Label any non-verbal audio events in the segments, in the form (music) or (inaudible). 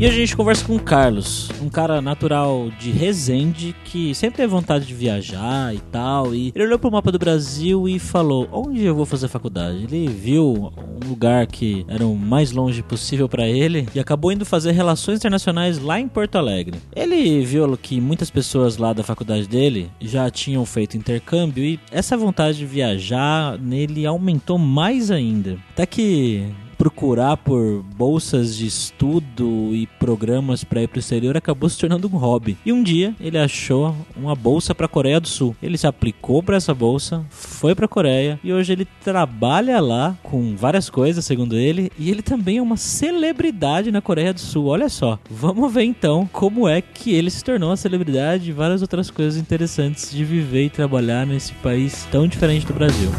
E a gente conversa com o Carlos, um cara natural de Resende que sempre teve vontade de viajar e tal. E ele olhou pro mapa do Brasil e falou: Onde eu vou fazer faculdade? Ele viu um lugar que era o mais longe possível para ele e acabou indo fazer relações internacionais lá em Porto Alegre. Ele viu que muitas pessoas lá da faculdade dele já tinham feito intercâmbio e essa vontade de viajar nele aumentou mais ainda. Até que procurar por bolsas de estudo e programas para ir para o exterior acabou se tornando um hobby. E um dia ele achou uma bolsa para a Coreia do Sul. Ele se aplicou para essa bolsa, foi para a Coreia e hoje ele trabalha lá com várias coisas, segundo ele, e ele também é uma celebridade na Coreia do Sul. Olha só. Vamos ver então como é que ele se tornou uma celebridade e várias outras coisas interessantes de viver e trabalhar nesse país tão diferente do Brasil.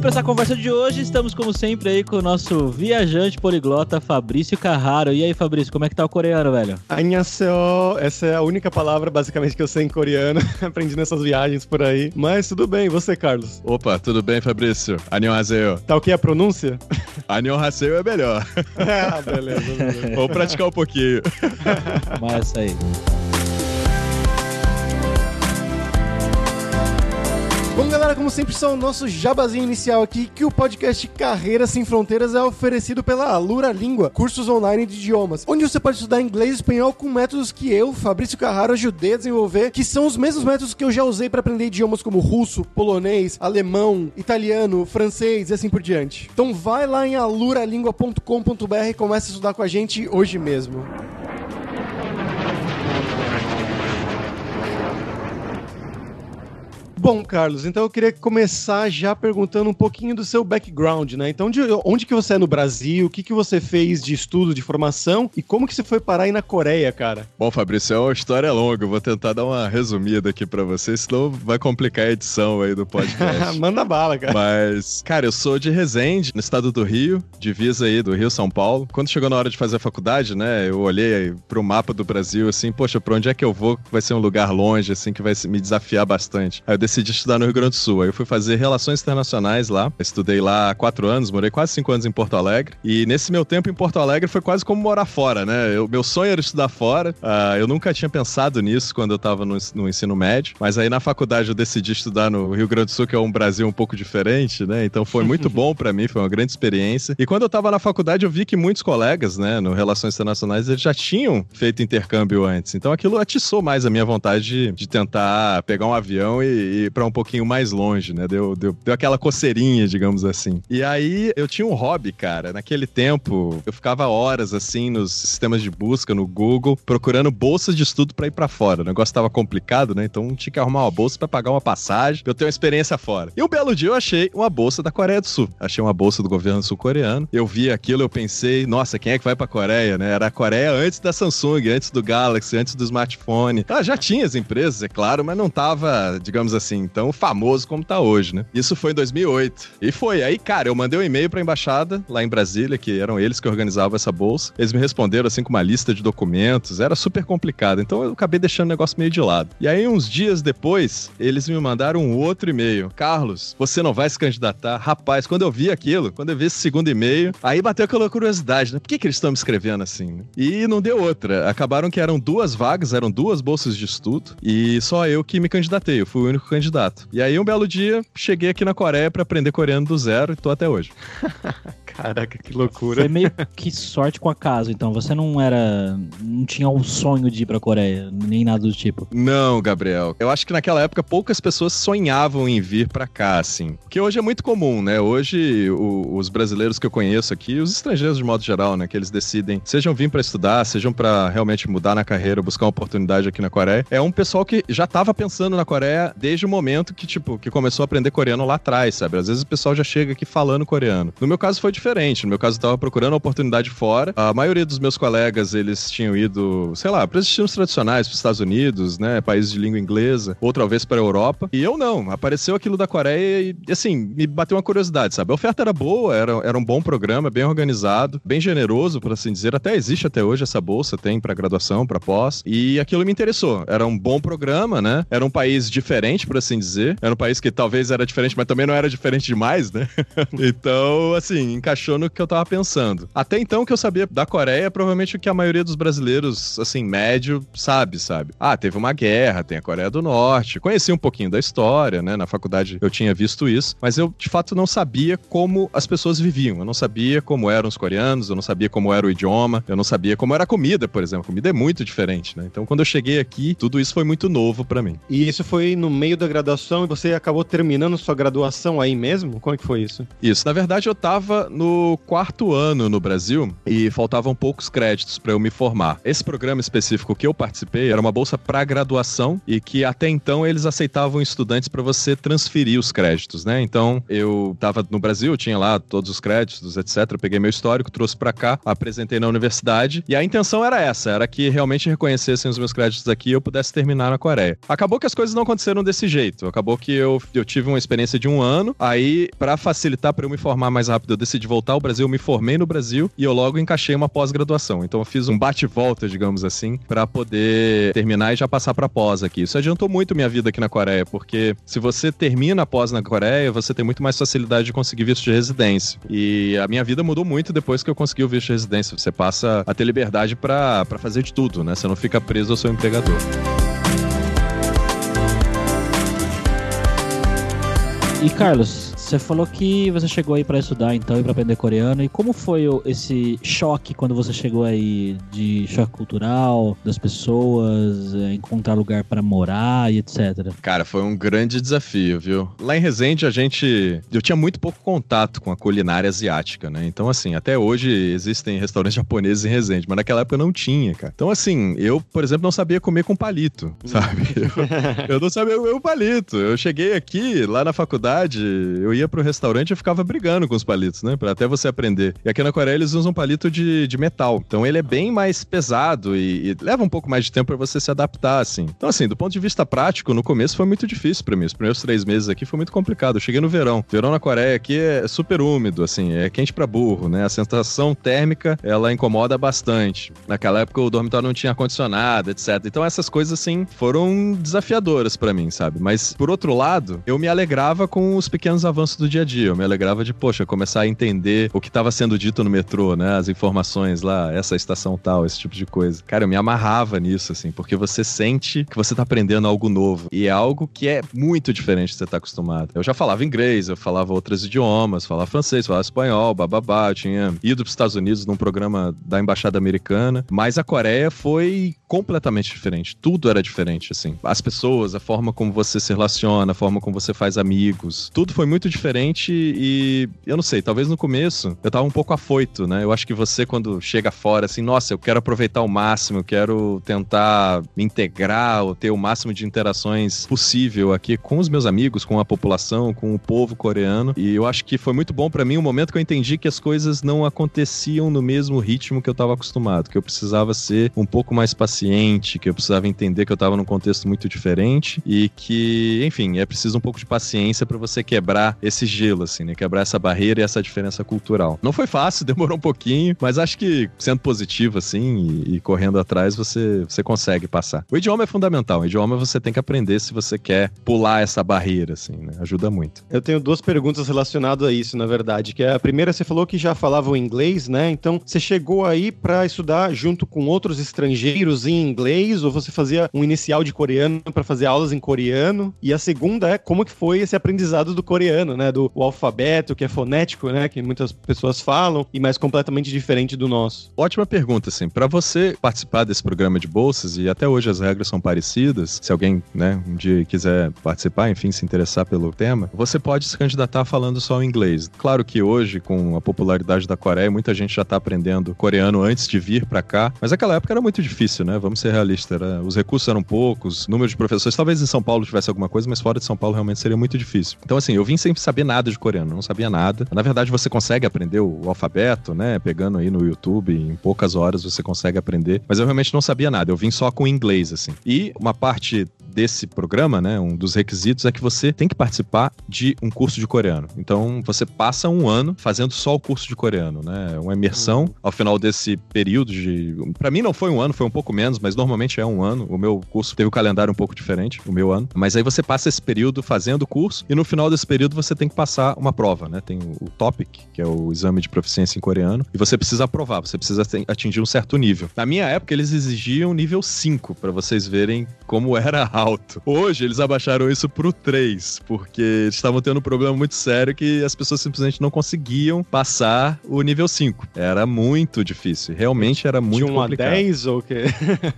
Para essa conversa de hoje, estamos como sempre aí com o nosso viajante poliglota Fabrício Carraro. E aí, Fabrício, como é que tá o coreano, velho? Annyeonghaseyo, essa é a única palavra basicamente que eu sei em coreano, (laughs) aprendi nessas viagens por aí. Mas tudo bem, e você, Carlos? Opa, tudo bem, Fabrício? Annyeonghaseyo. Tá ok a pronúncia? (laughs) Annyeonghaseyo é melhor. (laughs) ah, beleza, beleza. Vou praticar um pouquinho. Mas aí. Bom, galera, como sempre, só o nosso jabazinho inicial aqui, que o podcast Carreira Sem Fronteiras é oferecido pela Alura Língua, cursos online de idiomas, onde você pode estudar inglês e espanhol com métodos que eu, Fabrício Carraro, ajudei a desenvolver, que são os mesmos métodos que eu já usei para aprender idiomas como russo, polonês, alemão, italiano, francês e assim por diante. Então vai lá em aluralingua.com.br e comece a estudar com a gente hoje mesmo. Bom, Carlos, então eu queria começar já perguntando um pouquinho do seu background, né? Então, de onde que você é no Brasil? O que que você fez de estudo, de formação? E como que você foi parar aí na Coreia, cara? Bom, Fabrício, é uma história longa. Eu vou tentar dar uma resumida aqui para você, senão vai complicar a edição aí do podcast. (laughs) Manda bala, cara. Mas, cara, eu sou de Resende, no estado do Rio, divisa aí do Rio São Paulo. Quando chegou na hora de fazer a faculdade, né, eu olhei pro mapa do Brasil, assim, poxa, pra onde é que eu vou? Vai ser um lugar longe, assim, que vai me desafiar bastante. Aí eu decidi estudar no Rio Grande do Sul. Aí eu fui fazer relações internacionais lá. Estudei lá há quatro anos, morei quase cinco anos em Porto Alegre. E nesse meu tempo em Porto Alegre foi quase como morar fora, né? Eu, meu sonho era estudar fora. Uh, eu nunca tinha pensado nisso quando eu tava no, no, ensino médio. Mas aí na faculdade eu decidi estudar no Rio Grande do Sul, que é um Brasil um pouco diferente, né? Então foi muito (laughs) bom para mim, foi uma grande experiência. E quando eu tava na faculdade eu vi que muitos colegas, né, no Relações Internacionais, eles já tinham feito intercâmbio antes. Então aquilo atiçou mais a minha vontade de, de tentar pegar um avião e, e pra um pouquinho mais longe, né? Deu, deu, deu aquela coceirinha, digamos assim. E aí eu tinha um hobby, cara. Naquele tempo, eu ficava horas assim nos sistemas de busca, no Google, procurando bolsas de estudo para ir para fora. O negócio tava complicado, né? Então tinha que arrumar uma bolsa para pagar uma passagem, eu ter uma experiência fora. E um belo dia eu achei uma bolsa da Coreia do Sul. Achei uma bolsa do governo sul-coreano. Eu vi aquilo, eu pensei, nossa, quem é que vai pra Coreia, né? Era a Coreia antes da Samsung, antes do Galaxy, antes do smartphone. Ah, já tinha as empresas, é claro, mas não tava, digamos assim, tão famoso como tá hoje, né? Isso foi em 2008. E foi. Aí, cara, eu mandei um e-mail pra embaixada lá em Brasília, que eram eles que organizavam essa bolsa. Eles me responderam assim com uma lista de documentos. Era super complicado. Então eu acabei deixando o negócio meio de lado. E aí, uns dias depois, eles me mandaram um outro e-mail. Carlos, você não vai se candidatar? Rapaz, quando eu vi aquilo, quando eu vi esse segundo e-mail, aí bateu aquela curiosidade, né? Por que, que eles estão me escrevendo assim? Né? E não deu outra. Acabaram que eram duas vagas, eram duas bolsas de estudo. E só eu que me candidatei. Eu fui o único candidato. E aí, um belo dia, cheguei aqui na Coreia para aprender coreano do zero e tô até hoje. (laughs) Caraca, que loucura. Foi meio que sorte com a casa, então. Você não era. não tinha um sonho de ir pra Coreia, nem nada do tipo. Não, Gabriel. Eu acho que naquela época poucas pessoas sonhavam em vir pra cá, assim. Que hoje é muito comum, né? Hoje, o, os brasileiros que eu conheço aqui, os estrangeiros de modo geral, né? Que eles decidem, sejam vir para estudar, sejam para realmente mudar na carreira, buscar uma oportunidade aqui na Coreia. É um pessoal que já tava pensando na Coreia desde um momento que, tipo, que começou a aprender coreano lá atrás, sabe? Às vezes o pessoal já chega aqui falando coreano. No meu caso foi diferente. No meu caso eu tava procurando oportunidade fora. A maioria dos meus colegas, eles tinham ido, sei lá, para destinos tradicionais, para os Estados Unidos, né? Países de língua inglesa, outra vez para Europa. E eu não. Apareceu aquilo da Coreia e, assim, me bateu uma curiosidade, sabe? A oferta era boa, era, era um bom programa, bem organizado, bem generoso, por assim dizer. Até existe até hoje essa bolsa, tem para graduação, para pós. E aquilo me interessou. Era um bom programa, né? Era um país diferente, por assim dizer. Era um país que talvez era diferente, mas também não era diferente demais, né? (laughs) então, assim, encaixou no que eu tava pensando. Até então, o que eu sabia da Coreia é provavelmente o que a maioria dos brasileiros, assim, médio, sabe, sabe? Ah, teve uma guerra, tem a Coreia do Norte. Conheci um pouquinho da história, né? Na faculdade eu tinha visto isso, mas eu, de fato, não sabia como as pessoas viviam. Eu não sabia como eram os coreanos, eu não sabia como era o idioma, eu não sabia como era a comida, por exemplo. A comida é muito diferente, né? Então, quando eu cheguei aqui, tudo isso foi muito novo para mim. E isso foi no meio da graduação e você acabou terminando sua graduação aí mesmo? Como é que foi isso? Isso. Na verdade, eu tava no quarto ano no Brasil e faltavam poucos créditos para eu me formar. Esse programa específico que eu participei era uma bolsa para graduação e que até então eles aceitavam estudantes para você transferir os créditos, né? Então, eu tava no Brasil, tinha lá todos os créditos, etc. Eu peguei meu histórico, trouxe para cá, apresentei na universidade e a intenção era essa, era que realmente reconhecessem os meus créditos aqui e eu pudesse terminar na Coreia. Acabou que as coisas não aconteceram desse jeito. Acabou que eu, eu tive uma experiência de um ano, aí para facilitar para eu me formar mais rápido, eu decidi voltar ao Brasil, eu me formei no Brasil e eu logo encaixei uma pós-graduação. Então eu fiz um bate-volta, digamos assim, para poder terminar e já passar para pós aqui. Isso adiantou muito minha vida aqui na Coreia, porque se você termina a pós na Coreia, você tem muito mais facilidade de conseguir visto de residência. E a minha vida mudou muito depois que eu consegui o visto de residência. Você passa a ter liberdade para fazer de tudo, né? Você não fica preso ao seu empregador. E Carlos, você falou que você chegou aí para estudar então e para aprender coreano. E como foi esse choque quando você chegou aí de choque cultural das pessoas, é, encontrar lugar para morar e etc? Cara, foi um grande desafio, viu? Lá em Resende a gente, eu tinha muito pouco contato com a culinária asiática, né? Então assim, até hoje existem restaurantes (laughs) japoneses em Resende, mas naquela época não tinha, cara. Então assim, eu, por exemplo, não sabia comer com palito, sabe? (laughs) Eu, eu não sabia comer com palito. Eu cheguei aqui, lá na faculdade, eu ia pro restaurante e ficava brigando com os palitos, né? Pra até você aprender. E aqui na Coreia eles usam palito de, de metal. Então ele é bem mais pesado e, e leva um pouco mais de tempo para você se adaptar, assim. Então, assim, do ponto de vista prático, no começo foi muito difícil para mim. Os primeiros três meses aqui foi muito complicado. Eu cheguei no verão. Verão na Coreia aqui é super úmido, assim, é quente para burro, né? A sensação térmica, ela incomoda bastante. Naquela época o dormitório não tinha ar-condicionado, etc. Então essas coisas, assim, foram desafiadoras para mim, sabe? Mas, por outro lado, eu me alegrava com os pequenos avanços do dia a dia. Eu me alegrava de, poxa, começar a entender o que estava sendo dito no metrô, né? As informações lá, essa estação tal, esse tipo de coisa. Cara, eu me amarrava nisso, assim, porque você sente que você tá aprendendo algo novo. E é algo que é muito diferente do que você tá acostumado. Eu já falava inglês, eu falava outros idiomas, falava francês, falava espanhol, bababá. Eu tinha ido para os Estados Unidos num programa da Embaixada Americana. Mas a Coreia foi completamente diferente. Tudo era diferente, assim. As pessoas, a forma como você se relaciona, a forma como você faz amigos. Tudo foi muito diferente e eu não sei, talvez no começo eu tava um pouco afoito, né? Eu acho que você, quando chega fora, assim, nossa, eu quero aproveitar o máximo, eu quero tentar me integrar ou ter o máximo de interações possível aqui com os meus amigos, com a população, com o povo coreano. E eu acho que foi muito bom para mim o momento que eu entendi que as coisas não aconteciam no mesmo ritmo que eu tava acostumado, que eu precisava ser um pouco mais paciente, que eu precisava entender que eu tava num contexto muito diferente e que, enfim, é preciso um pouco de paciência para você quebrar esse gelo, assim, né? Quebrar essa barreira e essa diferença cultural. Não foi fácil, (laughs) demorou um pouquinho, mas acho que sendo positivo, assim, e, e, correndo atrás, você, você consegue passar. O idioma é fundamental. O idioma você tem que aprender se você quer pular essa barreira, assim, né? Ajuda muito. Eu tenho duas perguntas relacionadas a isso, na verdade. Que é a primeira, você falou que já falava o inglês, né? Então, você chegou aí para estudar junto com outros estrangeiros em inglês, ou você fazia um inicial de coreano para fazer aulas em coreano? E a segunda é como que foi esse aprendizado do coreano, né? Do alfabeto, que é fonético, né? Que muitas pessoas falam, e mais completamente diferente do nosso. Ótima pergunta, assim. Para você participar desse programa de bolsas, e até hoje as regras são parecidas, se alguém, né, um dia quiser participar, enfim, se interessar pelo tema, você pode se candidatar falando só o inglês. Claro que hoje, com a popularidade da Coreia, muita gente já tá aprendendo coreano antes de vir para cá, mas naquela época era muito difícil, né? Vamos ser realistas. Era, os recursos eram poucos, número de professores. Talvez em São Paulo tivesse alguma coisa, mas fora de São Paulo realmente seria muito difícil. Então, assim, eu vim sem saber nada de coreano, não sabia nada. Na verdade, você consegue aprender o alfabeto, né? Pegando aí no YouTube, em poucas horas você consegue aprender. Mas eu realmente não sabia nada. Eu vim só com inglês, assim. E uma parte desse programa, né, um dos requisitos é que você tem que participar de um curso de coreano. Então, você passa um ano fazendo só o curso de coreano, né? Uma imersão uhum. ao final desse período de, para mim não foi um ano, foi um pouco menos, mas normalmente é um ano. O meu curso teve o um calendário um pouco diferente, o meu ano. Mas aí você passa esse período fazendo o curso e no final desse período você tem que passar uma prova, né? Tem o TOPIC, que é o exame de proficiência em coreano, e você precisa aprovar, você precisa atingir um certo nível. Na minha época eles exigiam nível 5 para vocês verem como era alto. Hoje eles abaixaram isso pro 3, porque eles estavam tendo um problema muito sério que as pessoas simplesmente não conseguiam passar o nível 5. Era muito difícil, realmente era muito de 1 complicado. a 10 ou o quê?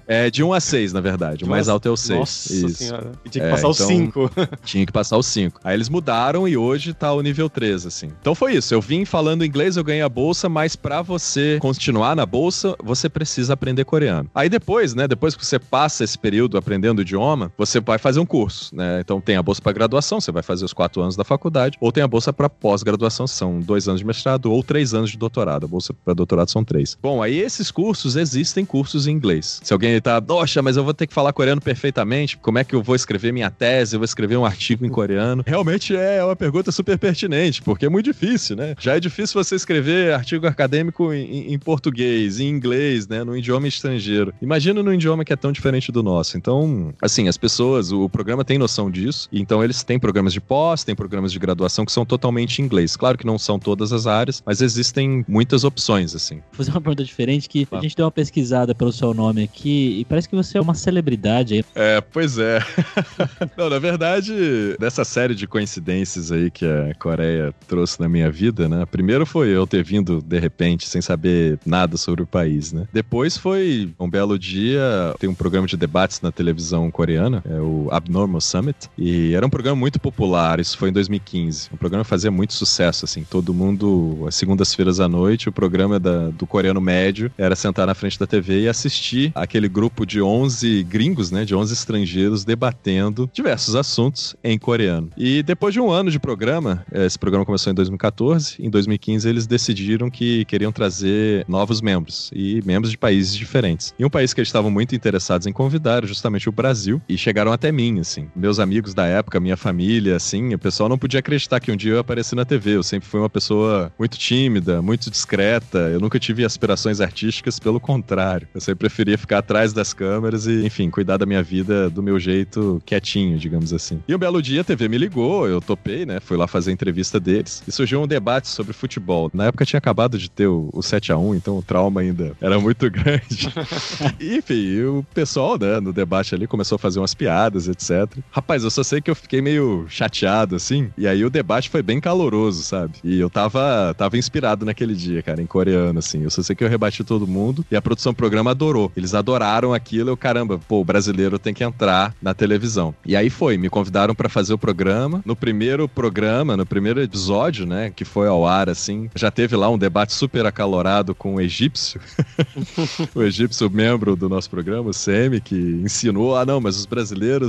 É, de 1 a 6, na verdade. O mais alto é o 6. Nossa isso. senhora. E tinha que é, passar então, o 5. (laughs) Tinha que passar o 5. Aí eles mudaram e hoje tá o nível 3, assim. Então foi isso. Eu vim falando inglês, eu ganhei a bolsa, mas para você continuar na bolsa, você precisa aprender coreano. Aí depois, né, depois que você passa esse período aprendendo o idioma, você vai fazer um curso, né? Então tem a bolsa para graduação, você vai fazer os quatro anos da faculdade, ou tem a bolsa para pós-graduação, são dois anos de mestrado ou três anos de doutorado. A bolsa para doutorado são três. Bom, aí esses cursos existem cursos em inglês. Se alguém tá, nossa, mas eu vou ter que falar coreano perfeitamente, como é que eu vou escrever minha tese, eu vou escrever um artigo em coreano? Realmente é uma pergunta super pertinente, porque é muito difícil, né? Já é difícil você escrever artigo acadêmico em, em português, em inglês, né, no idioma estrangeiro. Imagina num idioma que é tão diferente do nosso. Então, assim, as pessoas, o programa tem noção disso, então eles têm programas de pós, têm programas de graduação que são totalmente em inglês. Claro que não são todas as áreas, mas existem muitas opções, assim. Vou fazer uma pergunta diferente que a gente deu uma pesquisada pelo seu nome aqui e parece que você é uma celebridade aí. É, pois é. (laughs) não, na verdade, dessa série de coincidências aí que a Coreia trouxe na minha vida, né? Primeiro foi eu ter vindo de repente sem saber nada sobre o país, né? Depois foi um belo dia, tem um programa de debates na televisão coreana, é o Abnormal Summit, e era um programa muito popular, isso foi em 2015. O programa fazia muito sucesso, assim, todo mundo, às segundas-feiras à noite, o programa da, do coreano médio era sentar na frente da TV e assistir aquele grupo de 11 gringos, né, de 11 estrangeiros debatendo diversos assuntos em coreano. E depois de um ano de programa, eh, esse programa começou em 2014, em 2015 eles decidiram que queriam trazer novos membros e membros de países diferentes. E um país que eles estavam muito interessados em convidar era justamente o Brasil e chegaram até mim, assim. Meus amigos da época, minha família, assim, o pessoal não podia acreditar que um dia eu apareci na TV. Eu sempre fui uma pessoa muito tímida, muito discreta. Eu nunca tive aspirações artísticas, pelo contrário. Eu sempre preferia ficar atrás das câmeras e, enfim, cuidar da minha vida do meu jeito quietinho, digamos assim. E um belo dia a TV me ligou, eu topei, né? Fui lá fazer a entrevista deles e surgiu um debate sobre futebol. Na época tinha acabado de ter o, o 7 a 1 então o trauma ainda era muito (laughs) grande. (laughs) e, enfim, o pessoal, né, no debate ali começou a fazer umas piadas, etc. Rapaz, eu só sei que eu fiquei meio chateado, assim, e aí o debate foi bem caloroso, sabe? E eu tava, tava inspirado naquele dia, cara, em coreano, assim. Eu só sei que eu rebati todo mundo e a produção do programa adorou. Eles adoraram aquilo, eu, caramba, pô, o brasileiro tem que entrar na televisão. E aí foi, me convidaram para fazer o programa. No primeiro programa, no primeiro episódio, né, que foi ao ar, assim, já teve lá um debate super acalorado com o egípcio. (laughs) o egípcio, membro do nosso programa, o Semi, que ensinou, ah, não, mas os brasileiros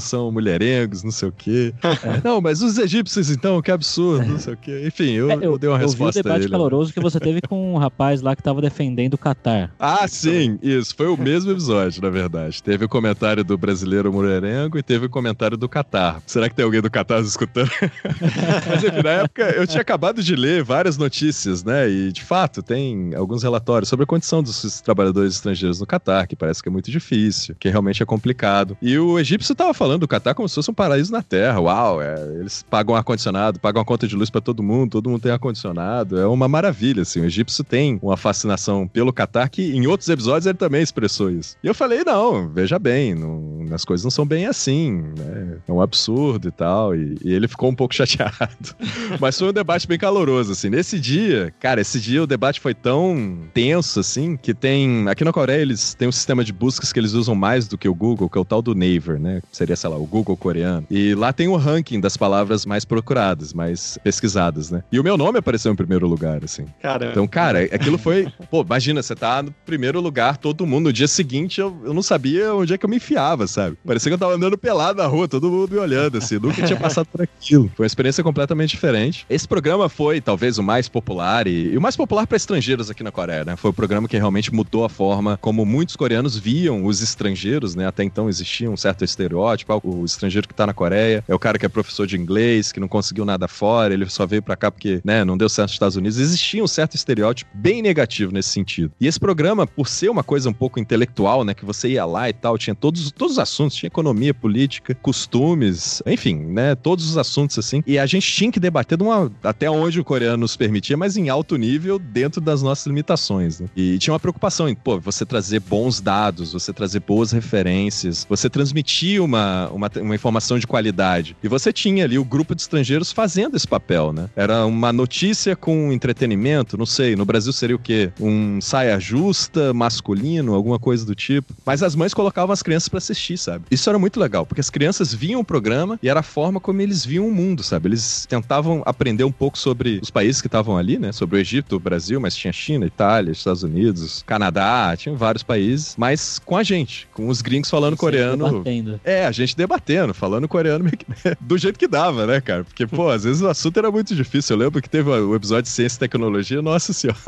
são mulherengos, não sei o quê. É. Não, mas os egípcios, então, que absurdo, não sei o quê. Enfim, eu, é, eu, eu dei uma eu resposta vi o debate caloroso que você teve com um rapaz lá que tava defendendo o Qatar. Ah, sim, isso. Foi o mesmo episódio, na verdade. Teve o comentário do brasileiro mulherengo e teve o comentário do Qatar. Será que tem alguém do Qatar escutando? (laughs) mas, enfim, na época, eu tinha acabado de ler várias notícias, né? E, de fato, tem alguns relatórios sobre a condição dos trabalhadores estrangeiros no Qatar, que parece que é muito difícil, que realmente é complicado. E o egípcio tava falando do Qatar como se fosse um paraíso na Terra. Uau, é, eles pagam ar-condicionado, pagam a conta de luz para todo mundo, todo mundo tem ar-condicionado. É uma maravilha, assim. O egípcio tem uma fascinação pelo Qatar que em outros episódios ele também expressou isso. E eu falei, não, veja bem, não, as coisas não são bem assim, né? É um absurdo e tal. E, e ele ficou um pouco (laughs) chateado. Mas foi um debate bem caloroso, assim. Nesse dia, cara, esse dia o debate foi tão tenso, assim, que tem. Aqui na Coreia eles têm um sistema de buscas que eles usam mais do que o Google, que é o tal do Naver, né? Seria, sei lá, o Google coreano. E lá tem o ranking das palavras mais procuradas, mais pesquisadas, né? E o meu nome apareceu em primeiro lugar, assim. Caramba. Então, cara, aquilo foi. Pô, imagina, você tá no primeiro lugar, todo mundo. No dia seguinte, eu, eu não sabia onde é que eu me enfiava, sabe? Parecia que eu tava andando pelado na rua, todo mundo me olhando, assim. Nunca tinha passado por aquilo. Foi uma experiência completamente diferente. Esse programa foi, talvez, o mais popular e, e o mais popular para estrangeiros aqui na Coreia, né? Foi o programa que realmente mudou a forma como muitos coreanos viam os estrangeiros, né? Até então existia um certo estereótipo. Ah, o estrangeiro que tá na Coreia é o cara que é professor de inglês, que não conseguiu nada fora, ele só veio para cá porque, né, não deu certo nos Estados Unidos. Existia um certo estereótipo bem negativo nesse sentido. E esse programa, por ser uma coisa um pouco intelectual, né, que você ia lá e tal, tinha todos, todos os assuntos, tinha economia, política, costumes, enfim, né, todos os assuntos assim. E a gente tinha que debater de uma, até onde o coreano nos permitia, mas em alto nível, dentro das nossas limitações. Né? E tinha uma preocupação em, pô, você trazer bons dados, você trazer boas referências, você transmitir uma, uma, uma informação de qualidade. E você tinha ali o grupo de estrangeiros fazendo esse papel, né? Era uma notícia com entretenimento, não sei, no Brasil seria o quê? Um saia justa, masculino, alguma coisa do tipo. Mas as mães colocavam as crianças para assistir, sabe? Isso era muito legal, porque as crianças viam o programa e era a forma como eles viam o mundo, sabe? Eles tentavam aprender um pouco sobre os países que estavam ali, né? Sobre o Egito, o Brasil, mas tinha China, Itália, Estados Unidos, Canadá, tinha vários países, mas com a gente, com os gringos falando coreano. É, a gente debatendo, falando coreano (laughs) do jeito que dava, né, cara? Porque, pô, às vezes o assunto era muito difícil. Eu lembro que teve o episódio de ciência e tecnologia, nossa senhora.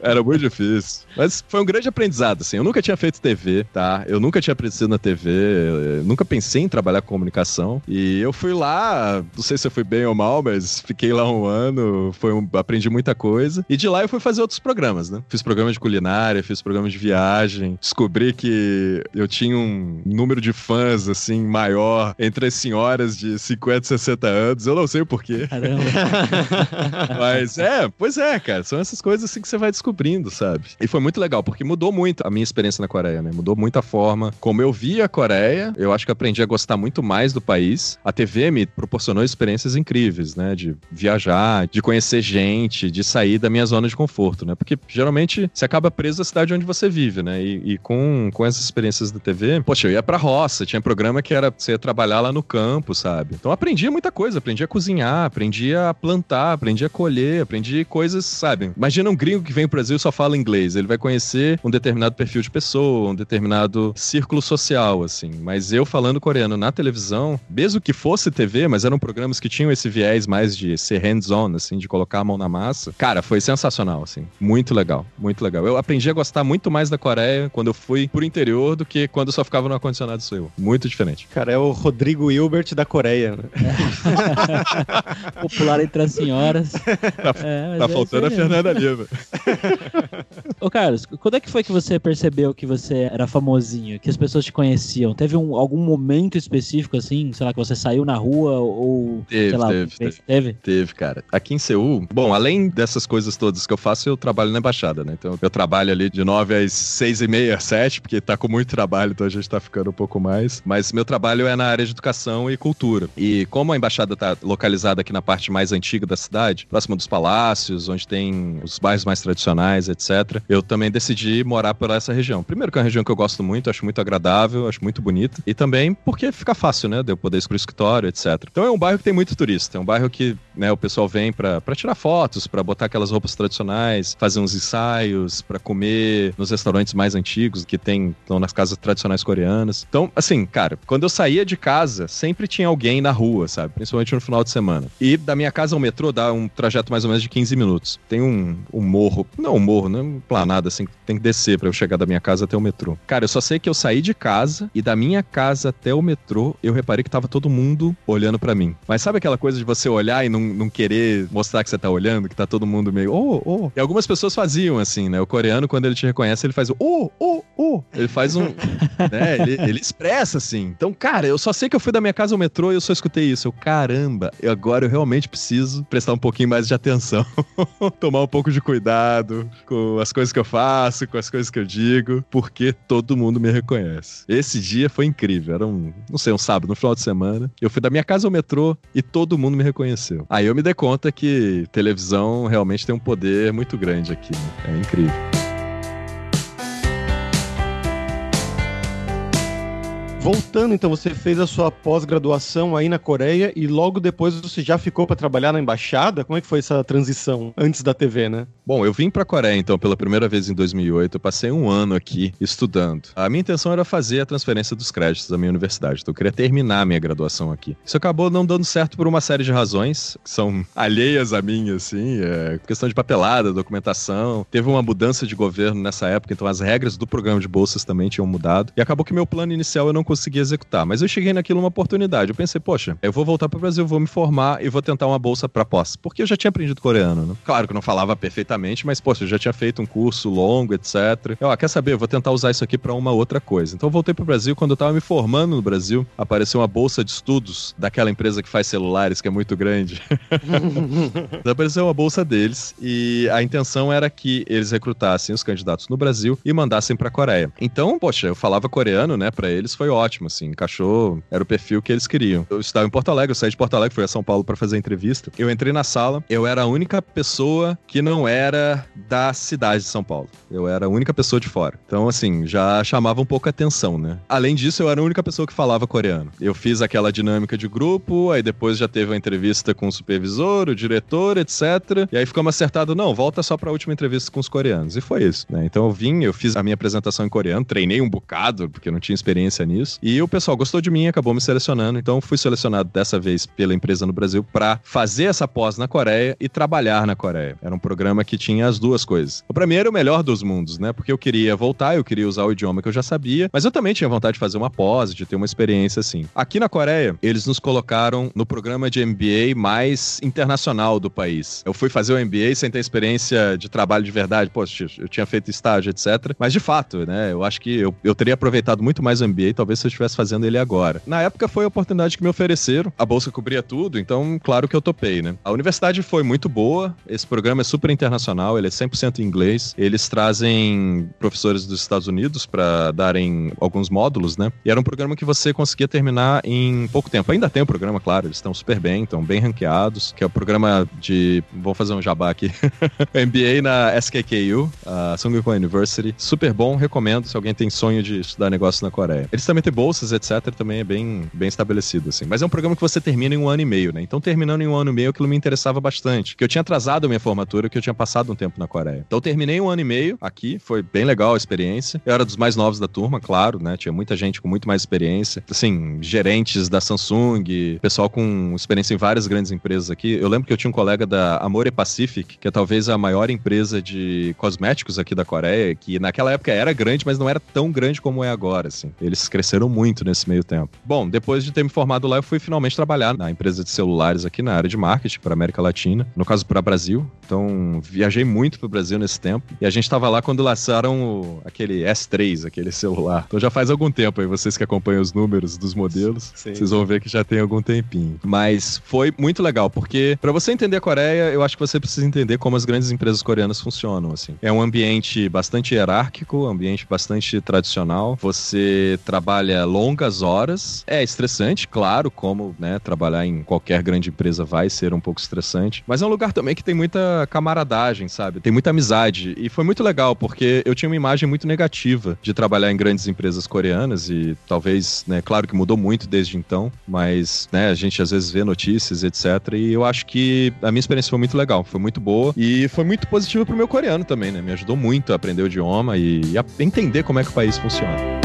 Era muito difícil. Mas foi um grande aprendizado, assim. Eu nunca tinha feito TV, tá? Eu nunca tinha aparecido na TV, nunca pensei em trabalhar com comunicação. E eu fui lá, não sei se eu fui bem ou mal, mas fiquei lá um ano, foi um, aprendi muita coisa. E de lá eu fui fazer outros programas, né? Fiz programa de culinária, fiz programa de viagem. Descobri que eu tinha um número de fãs, assim, maior entre as senhoras de 50, 60 anos. Eu não sei o porquê. Caramba. (laughs) Mas é, pois é, cara. São essas coisas assim que você vai descobrindo, sabe? E foi muito legal, porque mudou muito a minha experiência na Coreia, né? Mudou muito a forma como eu via a Coreia. Eu acho que aprendi a gostar muito mais do país. A TV me proporcionou experiências incríveis, né? De viajar, de conhecer gente, de sair da minha zona de conforto, né? Porque geralmente você acaba preso à cidade onde você vive, né? E, e com, com essas experiências da TV, poxa, eu ia pra roça, tinha programa que era você ia trabalhar lá no campo, sabe? Então aprendi muita coisa, aprendi a cozinhar, aprendi a plantar, aprendi a colher, aprendi coisas, sabe? Imagina um gringo que vem pro Brasil e só fala inglês. Ele vai conhecer um determinado perfil de pessoa, um determinado círculo social, assim. Mas eu falando coreano na televisão, mesmo que fosse TV, mas eram programas que tinham esse viés mais de ser hands-on, assim, de colocar a mão na massa. Cara, foi sensacional, assim. Muito legal, muito legal. Eu aprendi a gostar muito mais da Coreia quando eu fui pro interior do que quando eu só ficava no ar-condicionado seu. Muito diferente. Cara, é o Rodrigo Hilbert da Coreia, né? (laughs) Popular entre as senhoras. Tá, É, tá é faltando a mesmo. Fernanda Lima. (laughs) (laughs) Ô, Carlos, quando é que foi que você percebeu que você era famosinho, que as pessoas te conheciam? Teve um- algum momento específico, assim, sei lá, que você saiu na rua ou, Teve, lá, teve, fez- teve? Teve, cara. Aqui em Seul, bom, além dessas coisas todas que eu faço, eu trabalho na embaixada, né? Então eu trabalho ali de 9 às 6 e meia, 7, porque tá com muito trabalho, então a gente tá ficando um pouco mais. Mas meu trabalho é na área de educação e cultura. E como a embaixada tá localizada aqui na parte mais antiga da cidade, próxima dos palácios, onde tem os bairros mais tradicionais, etc., eu também decidi morar por essa região. Primeiro que é uma região que eu gosto muito, acho muito agradável, acho muito bonita. E também porque fica fácil, né? De eu poder ir pro escritório, etc. Então é um bairro que tem muito turista. É um bairro que né, o pessoal vem pra tirar fotos, pra botar aquelas roupas tradicionais, fazer uns ensaios, pra comer nos restaurantes mais antigos que tem estão nas casas tradicionais coreanas. Então, assim, cara, quando eu saía de casa, sempre tinha alguém na rua, sabe? Principalmente no final de semana. E da minha casa ao metrô dá um trajeto mais ou menos de 15 minutos. Tem um, um morro, não um morro, não é um planado assim, tem que descer pra eu chegar da minha casa até o metrô. Cara, eu só sei que eu saí de casa e da minha casa até o metrô, eu reparei que tava todo mundo olhando pra mim. Mas sabe aquela coisa de você olhar e não, não querer mostrar que você tá olhando, que tá todo mundo meio, oh, oh. E algumas pessoas faziam assim, né? O coreano, quando ele te reconhece, ele faz o oh, oh, oh. Ele faz um. (laughs) né? Ele, ele expressa assim. Então, cara, eu só sei que eu fui da minha casa ao metrô e eu só escutei isso. Eu, caramba, eu, agora eu realmente preciso prestar um pouquinho mais de atenção. (laughs) Tomar um pouco de cuidado com as coisas que eu faço, com as coisas que eu digo, porque todo mundo me reconhece. Esse dia foi incrível. Era um, não sei, um sábado, no final de semana. Eu fui da minha casa ao metrô e todo mundo me reconheceu. Aí eu me dei conta que televisão realmente tem um poder muito grande aqui. Né? É incrível. Voltando, então, você fez a sua pós-graduação aí na Coreia e logo depois você já ficou para trabalhar na embaixada? Como é que foi essa transição antes da TV, né? Bom, eu vim para a Coreia então pela primeira vez em 2008. Eu passei um ano aqui estudando. A minha intenção era fazer a transferência dos créditos da minha universidade. Então eu queria terminar a minha graduação aqui. Isso acabou não dando certo por uma série de razões que são (laughs) alheias a mim, assim, é questão de papelada, documentação. Teve uma mudança de governo nessa época, então as regras do programa de bolsas também tinham mudado. E acabou que meu plano inicial eu não consegui executar. Mas eu cheguei naquilo uma oportunidade. Eu pensei, poxa, eu vou voltar para o Brasil, vou me formar e vou tentar uma bolsa para pós. Porque eu já tinha aprendido coreano, né? Claro que eu não falava perfeitamente, mas, poxa, eu já tinha feito um curso longo, etc. Eu, ah, quer saber? Eu vou tentar usar isso aqui para uma outra coisa. Então eu voltei para o Brasil. Quando eu estava me formando no Brasil, apareceu uma bolsa de estudos daquela empresa que faz celulares, que é muito grande. (laughs) então, apareceu uma bolsa deles e a intenção era que eles recrutassem os candidatos no Brasil e mandassem para a Coreia. Então, poxa, eu falava coreano, né? Para eles foi ótimo, assim, encaixou, era o perfil que eles queriam. Eu estava em Porto Alegre, eu saí de Porto Alegre, fui a São Paulo para fazer a entrevista. Eu entrei na sala, eu era a única pessoa que não era da cidade de São Paulo. Eu era a única pessoa de fora. Então, assim, já chamava um pouco a atenção, né? Além disso, eu era a única pessoa que falava coreano. Eu fiz aquela dinâmica de grupo, aí depois já teve uma entrevista com o supervisor, o diretor, etc. E aí ficamos acertado, não, volta só para a última entrevista com os coreanos. E foi isso, né? Então eu vim, eu fiz a minha apresentação em coreano, treinei um bocado, porque eu não tinha experiência nisso. E o pessoal gostou de mim, acabou me selecionando. Então fui selecionado dessa vez pela empresa no Brasil para fazer essa pós na Coreia e trabalhar na Coreia. Era um programa que tinha as duas coisas. O primeiro era o melhor dos mundos, né? Porque eu queria voltar, eu queria usar o idioma que eu já sabia, mas eu também tinha vontade de fazer uma pós, de ter uma experiência assim. Aqui na Coreia, eles nos colocaram no programa de MBA mais internacional do país. Eu fui fazer o MBA sem ter experiência de trabalho de verdade. Pô, eu tinha feito estágio, etc. Mas de fato, né? Eu acho que eu, eu teria aproveitado muito mais o MBA, talvez se eu estivesse fazendo ele agora. Na época foi a oportunidade que me ofereceram, a bolsa cobria tudo, então claro que eu topei, né? A universidade foi muito boa, esse programa é super internacional, ele é 100% em inglês. Eles trazem professores dos Estados Unidos para darem alguns módulos, né? E era um programa que você conseguia terminar em pouco tempo. Ainda tem o programa, claro, eles estão super bem, estão bem ranqueados, que é o programa de, vou fazer um jabá aqui, (laughs) MBA na SKKU, a Sungkyunkwan University. Super bom, recomendo se alguém tem sonho de estudar negócio na Coreia. Eles também têm bolsas, etc, também é bem, bem estabelecido, assim. Mas é um programa que você termina em um ano e meio, né? Então, terminando em um ano e meio, aquilo me interessava bastante. Que eu tinha atrasado a minha formatura, que eu tinha passado um tempo na Coreia. Então, terminei um ano e meio aqui, foi bem legal a experiência. Eu era dos mais novos da turma, claro, né? Tinha muita gente com muito mais experiência. Assim, gerentes da Samsung, pessoal com experiência em várias grandes empresas aqui. Eu lembro que eu tinha um colega da Amore Pacific, que é talvez a maior empresa de cosméticos aqui da Coreia, que naquela época era grande, mas não era tão grande como é agora, assim. Eles cresceram muito nesse meio tempo. Bom, depois de ter me formado lá, eu fui finalmente trabalhar na empresa de celulares aqui na área de marketing para América Latina, no caso para Brasil. Então, viajei muito para o Brasil nesse tempo. E a gente estava lá quando lançaram o, aquele S3, aquele celular. Então já faz algum tempo aí, vocês que acompanham os números dos modelos, Sim. vocês vão ver que já tem algum tempinho. Mas foi muito legal, porque para você entender a Coreia, eu acho que você precisa entender como as grandes empresas coreanas funcionam, assim. É um ambiente bastante hierárquico, ambiente bastante tradicional. Você trabalha longas horas. É estressante, claro, como, né, trabalhar em qualquer grande empresa vai ser um pouco estressante, mas é um lugar também que tem muita camaradagem, sabe? Tem muita amizade e foi muito legal porque eu tinha uma imagem muito negativa de trabalhar em grandes empresas coreanas e talvez, né, claro que mudou muito desde então, mas, né, a gente às vezes vê notícias, etc. E eu acho que a minha experiência foi muito legal, foi muito boa e foi muito positiva pro meu coreano também, né? Me ajudou muito a aprender o idioma e a entender como é que o país funciona.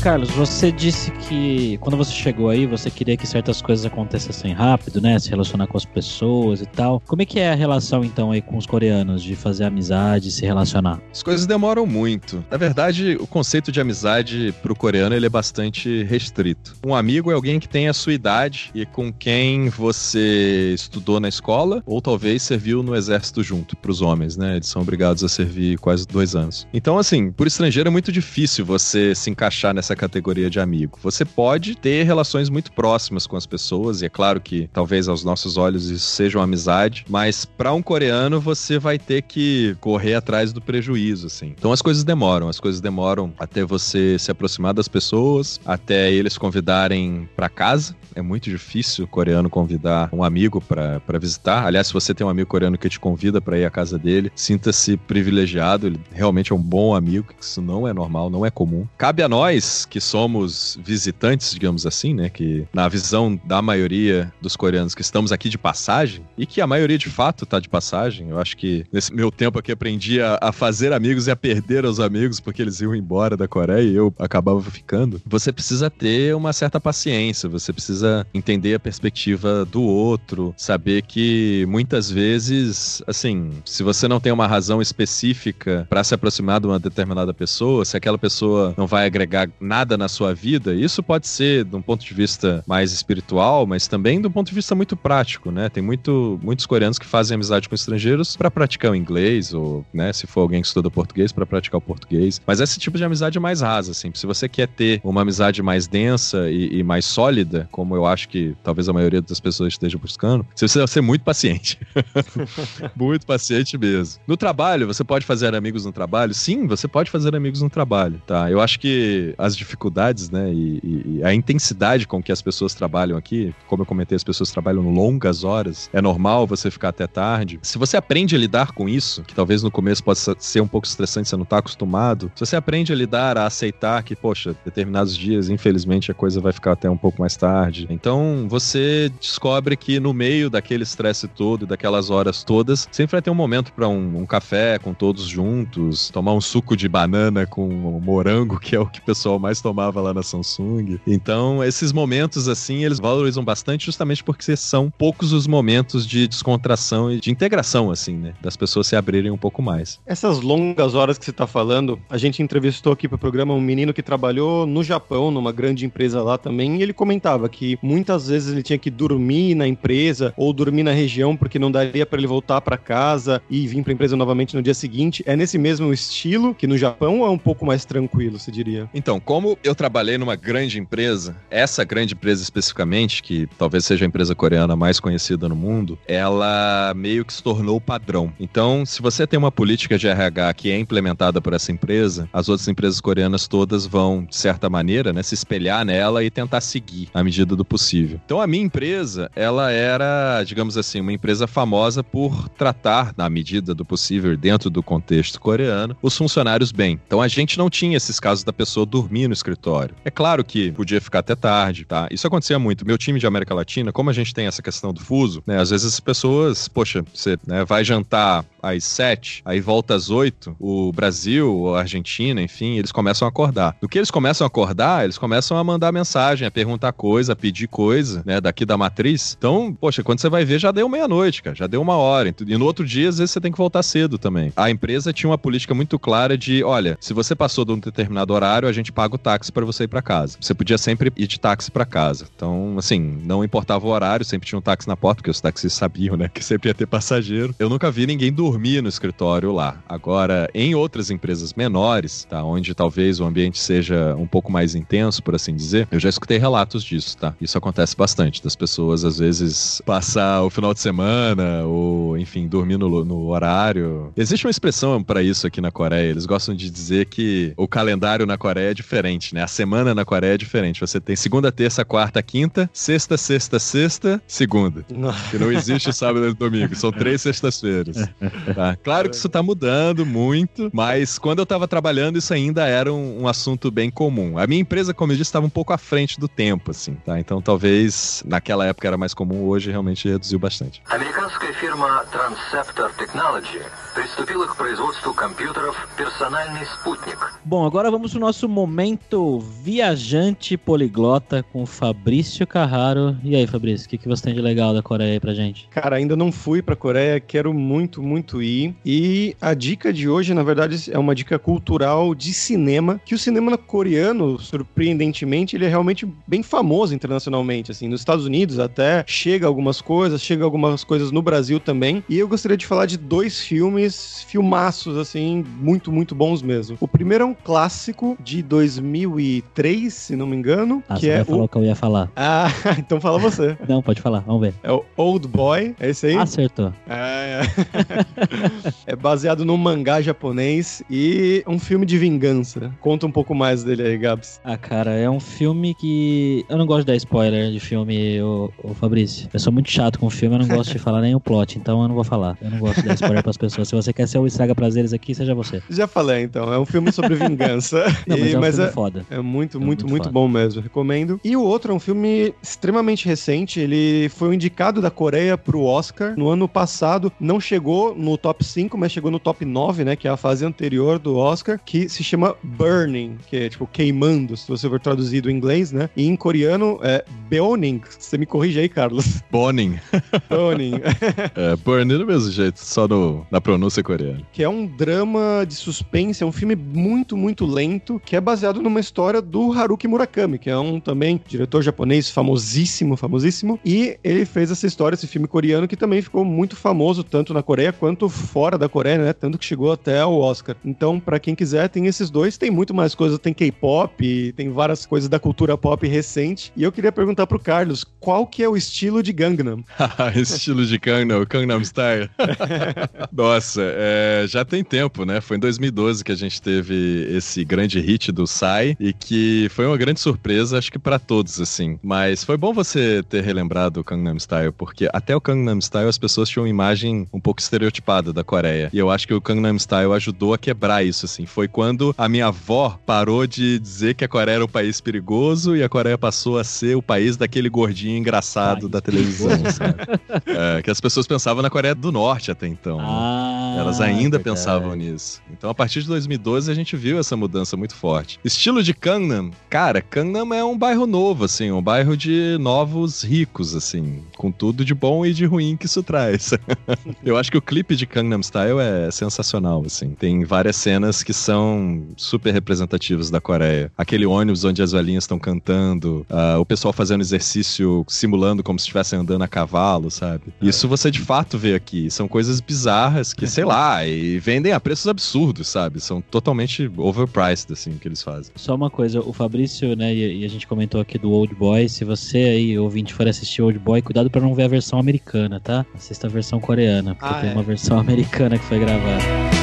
Carlos, você disse que quando você chegou aí, você queria que certas coisas acontecessem rápido, né? Se relacionar com as pessoas e tal. Como é que é a relação então aí com os coreanos de fazer amizade, se relacionar? As coisas demoram muito. Na verdade, o conceito de amizade pro coreano ele é bastante restrito. Um amigo é alguém que tem a sua idade e com quem você estudou na escola ou talvez serviu no exército junto, pros homens, né? Eles são obrigados a servir quase dois anos. Então, assim, por estrangeiro é muito difícil você se encaixar nessa categoria de amigo. Você pode ter relações muito próximas com as pessoas, e é claro que talvez aos nossos olhos isso seja uma amizade, mas para um coreano você vai ter que correr atrás do prejuízo, assim. Então as coisas demoram, as coisas demoram até você se aproximar das pessoas, até eles convidarem para casa. É muito difícil o coreano convidar um amigo para visitar. Aliás, se você tem um amigo coreano que te convida para ir à casa dele, sinta-se privilegiado. Ele realmente é um bom amigo, isso não é normal, não é comum. Cabe a nós que somos visitantes, digamos assim, né? Que na visão da maioria dos coreanos que estamos aqui de passagem, e que a maioria de fato tá de passagem, eu acho que nesse meu tempo aqui aprendi a, a fazer amigos e a perder os amigos, porque eles iam embora da Coreia e eu acabava ficando. Você precisa ter uma certa paciência, você precisa entender a perspectiva do outro, saber que muitas vezes, assim, se você não tem uma razão específica para se aproximar de uma determinada pessoa, se aquela pessoa não vai agregar nada nada na sua vida, isso pode ser de um ponto de vista mais espiritual, mas também de um ponto de vista muito prático, né? Tem muito, muitos coreanos que fazem amizade com estrangeiros para praticar o inglês, ou, né, se for alguém que estuda português, para praticar o português. Mas esse tipo de amizade é mais rasa, assim. Se você quer ter uma amizade mais densa e, e mais sólida, como eu acho que talvez a maioria das pessoas esteja buscando, você precisa ser muito paciente. (laughs) muito paciente mesmo. No trabalho, você pode fazer amigos no trabalho? Sim, você pode fazer amigos no trabalho, tá? Eu acho que as dificuldades, né? E, e, a intensidade com que as pessoas trabalham aqui, como eu comentei, as pessoas trabalham longas horas, é normal você ficar até tarde. Se você aprende a lidar com isso, que talvez no começo possa ser um pouco estressante, você não tá acostumado, se você aprende a lidar, a aceitar que, poxa, determinados dias, infelizmente, a coisa vai ficar até um pouco mais tarde. Então, você descobre que no meio daquele estresse todo, daquelas horas todas, sempre vai ter um momento para um, um, café com todos juntos, tomar um suco de banana com um morango, que é o que o pessoal mais tomava lá na Samsung. Então, esses momentos, assim, eles valorizam bastante justamente porque são poucos os momentos de descontração e de integração, assim, né? Das pessoas se abrirem um pouco mais. Essas longas horas que você tá falando, a gente entrevistou aqui pro programa um menino que trabalhou no Japão, numa grande empresa lá também, e ele comentava que muitas vezes ele tinha que dormir na empresa ou dormir na região porque não daria para ele voltar para casa e vir pra empresa novamente no dia seguinte. É nesse mesmo estilo que no Japão é um pouco mais tranquilo, você diria? Então, como eu trabalhei numa grande empresa, essa grande empresa especificamente, que talvez seja a empresa coreana mais conhecida no mundo, ela meio que se tornou padrão. Então, se você tem uma política de RH que é implementada por essa empresa, as outras empresas coreanas todas vão, de certa maneira, né, se espelhar nela e tentar seguir à medida do possível. Então, a minha empresa, ela era, digamos assim, uma empresa famosa por tratar, na medida do possível, dentro do contexto coreano, os funcionários bem. Então, a gente não tinha esses casos da pessoa dormir no escritório. É claro que podia ficar até tarde, tá? Isso acontecia muito. Meu time de América Latina, como a gente tem essa questão do fuso, né? Às vezes as pessoas, poxa, você né, vai jantar às sete, aí volta às oito, o Brasil, a Argentina, enfim, eles começam a acordar. Do que eles começam a acordar, eles começam a mandar mensagem, a perguntar coisa, a pedir coisa, né, daqui da matriz. Então, poxa, quando você vai ver, já deu meia-noite, cara, já deu uma hora. E no outro dia, às vezes, você tem que voltar cedo também. A empresa tinha uma política muito clara de, olha, se você passou de um determinado horário, a gente paga o táxi para você ir para casa. Você podia sempre ir de táxi para casa. Então, assim, não importava o horário, sempre tinha um táxi na porta, porque os táxis sabiam, né, que sempre ia ter passageiro. Eu nunca vi ninguém dormir no escritório lá. Agora, em outras empresas menores, tá, onde talvez o ambiente seja um pouco mais intenso, por assim dizer, eu já escutei relatos disso, tá? Isso acontece bastante, das pessoas às vezes passar o final de semana ou, enfim, dormir no, no horário. Existe uma expressão para isso aqui na Coreia. Eles gostam de dizer que o calendário na Coreia é diferente, né? A semana na Coreia é diferente. Você tem segunda, terça, quarta, quinta, sexta, sexta, sexta, segunda. Não. Que não existe sábado e domingo. São três sextas-feiras. Tá? Claro que isso tá mudando muito, mas quando eu tava trabalhando, isso ainda era um, um assunto bem comum. A minha empresa, como eu disse, estava um pouco à frente do tempo, assim, tá? Então Então talvez naquela época era mais comum, hoje realmente reduziu bastante. Американская фирма Transceptor Technology приступила к производству компьютеров «Персональный спутник». Bom, agora vamos pro nosso momento viajante poliglota com o Fabrício Carraro. E aí, Fabrício, o que, que você tem de legal da Coreia aí pra gente? Cara, ainda não fui pra Coreia, quero muito, muito ir. E a dica de hoje, na verdade, é uma dica cultural de cinema, que o cinema coreano, surpreendentemente, ele é realmente bem famoso internacionalmente, assim, nos Estados Unidos até chega algumas coisas, chega algumas coisas no Brasil também. E eu gostaria de falar de dois filmes, filmaços assim, muito, muito bons mesmo. O primeiro é um clássico de 2003, se não me engano, Ah, que você é vai falar o o que eu ia falar. Ah, (laughs) então fala você. Não, pode falar, vamos ver. É o Old Boy, é esse aí? Acertou. É, é. (laughs) é baseado num mangá japonês e um filme de vingança. Conta um pouco mais dele aí, Gabs. Ah, cara, é um filme que. Eu não gosto spoiler de filme, ô, ô Fabrício. Eu sou muito chato com filme, eu não (laughs) gosto de falar nem o plot, então eu não vou falar. Eu não gosto de dar spoiler pras pessoas. Se você quer ser o estraga prazeres aqui, seja você. Já falei, então. É um filme sobre vingança. (laughs) Não, mas E- é um mas filme é, foda. É muito, É muito, muito bom mesmo. Recomendo. E o outro é um filme extremamente recente. Ele foi um indicado da Coreia pro Oscar no ano passado. Não chegou no top 5, mas chegou no top 9, né? Que é a fase anterior do Oscar, que se chama Burning, que é tipo queimando, se você for traduzir do inglês, né? E em coreano é Beoning. Você me corrige aí, Carlos. Boning. Beoning. (laughs) É, Burn do mesmo jeito, só no, na pronúncia coreana. que é um drama de suspense, é um filme muito, muito lento, que é baseado numa história do Haruki Murakami, que é um também diretor japonês famosíssimo, famosíssimo, e ele fez essa história, esse filme coreano, que também ficou muito famoso, tanto na Coreia quanto fora da Coreia, né? Tanto que chegou até o Oscar. Então, pra quem quiser, tem esses dois, tem muito mais coisa, tem K-pop, tem várias coisas da cultura pop recente, e eu queria perguntar pro Carlos, qual que é o estilo de Gangnam? (laughs) Estilo de Gangnam, Gangnam Style. (laughs) Nossa, é, já tem tempo, né? Foi em 2012 que a gente teve esse grande hit do Psy e que foi uma grande surpresa, acho que pra todos, assim. Mas foi bom você ter relembrado o Gangnam Style, porque até o Gangnam Style as pessoas tinham uma imagem um pouco estereotipada da Coreia. E eu acho que o Gangnam Style ajudou a quebrar isso, assim. Foi quando a minha avó parou de dizer que a Coreia era um país perigoso e a Coreia passou a ser o país daquele gordinho engraçado País da televisão, sabe? É, que as pessoas pensavam na Coreia do Norte até então. né? Ah, Elas ainda verdade. pensavam nisso. Então, a partir de 2012, a gente viu essa mudança muito forte. Estilo de Gangnam, cara, Gangnam é um bairro novo, assim, um bairro de novos ricos, assim, com tudo de bom e de ruim que isso traz. (laughs) Eu acho que o clipe de Gangnam Style é sensacional, assim. Tem várias cenas que são super representativas da Coreia. Aquele ônibus onde as velhinhas estão cantando, ah, o pessoal fazendo exercício simulando como se estivessem andando a cavalo, sabe? Isso você de fato vê aqui. São coisas bizarras que, sei lá, e vendem a preços absurdos, sabe? São totalmente overpriced, assim, o que eles fazem. Só uma coisa, o Fabrício, né, e, a gente comentou aqui do Old Boy, se você aí, ouvinte, for assistir Old Boy, cuidado pra não ver a versão americana, tá? Assista a versão coreana, porque Ah, tem é. uma versão (laughs) americana que foi gravada.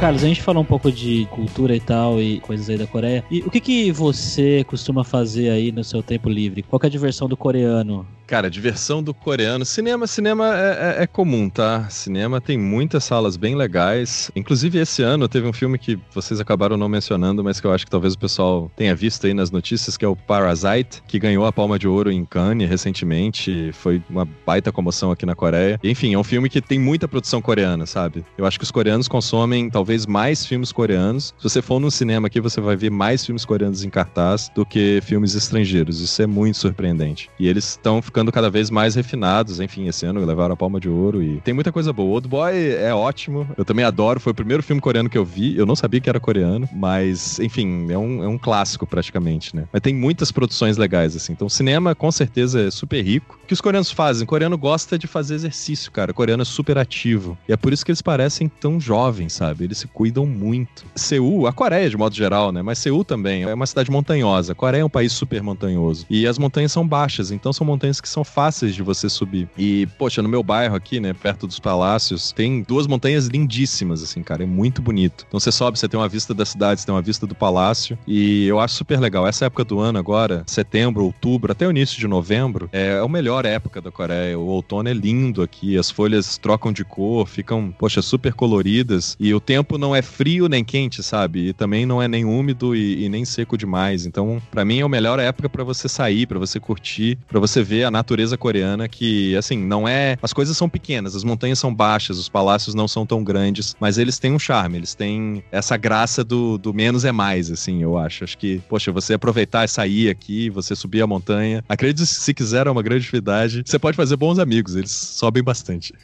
Carlos, a gente falou um pouco de cultura e tal, e coisas aí da Coreia. E o que que você costuma fazer aí no seu tempo livre? Qual é a diversão do coreano? Cara, diversão do coreano. Cinema, cinema é, é- é comum, tá? Cinema tem muitas salas bem legais. Inclusive, esse ano teve um filme que vocês acabaram não mencionando, mas que eu acho que talvez o pessoal tenha visto aí nas notícias, que é o Parasite, que ganhou a Palma de Ouro em Cannes recentemente. Foi uma baita comoção aqui na Coreia. Enfim, é um filme que tem muita produção coreana, sabe? Eu acho que os coreanos consomem talvez mais filmes coreanos. Se você for num cinema aqui, você vai ver mais filmes coreanos em cartaz do que filmes estrangeiros. Isso é muito surpreendente. E eles estão ficando cada vez mais refinados. Enfim, esse ano levaram a Palma de Ouro e tem muita coisa boa. Old Boy é ótimo. Eu também adoro. Foi o primeiro filme coreano que eu vi. Eu não sabia que era coreano, mas, enfim, é um, é um clássico praticamente, né? Mas tem muitas produções legais, assim. Então, o cinema, com certeza, é super rico. O que os coreanos fazem? O coreano gosta de fazer exercício, cara. O coreano é super ativo. E é por isso que eles parecem tão jovens, sabe? Eles se cuidam muito. Seul, a Coreia de modo geral, né? Mas Seul também é uma cidade montanhosa. A Coreia é um país super montanhoso. E as montanhas são baixas, então são montanhas que são fáceis de você subir. E, poxa, no meu bairro aqui, né, perto dos palácios, tem duas montanhas lindíssimas, assim, cara. É muito bonito. Então você sobe, você tem uma vista da cidade, você tem uma vista do palácio. E eu acho super legal. Essa época do ano agora, setembro, outubro, até o início de novembro, é a melhor época da Coreia. O outono é lindo aqui, as folhas trocam de cor, ficam, poxa, super coloridas. E o tempo tempo não é frio nem quente, sabe? E também não é nem úmido e, e nem seco demais. Então, para mim é a melhor época para você sair, para você curtir, para você ver a natureza coreana que, assim, não é. As coisas são pequenas, as montanhas são baixas, os palácios não são tão grandes, mas eles têm um charme, eles têm essa graça do, do menos é mais, assim, eu acho. Acho que, poxa, você aproveitar e sair aqui, você subir a montanha. Acredite se quiser, é uma grande atividade. Você pode fazer bons amigos, eles sobem bastante.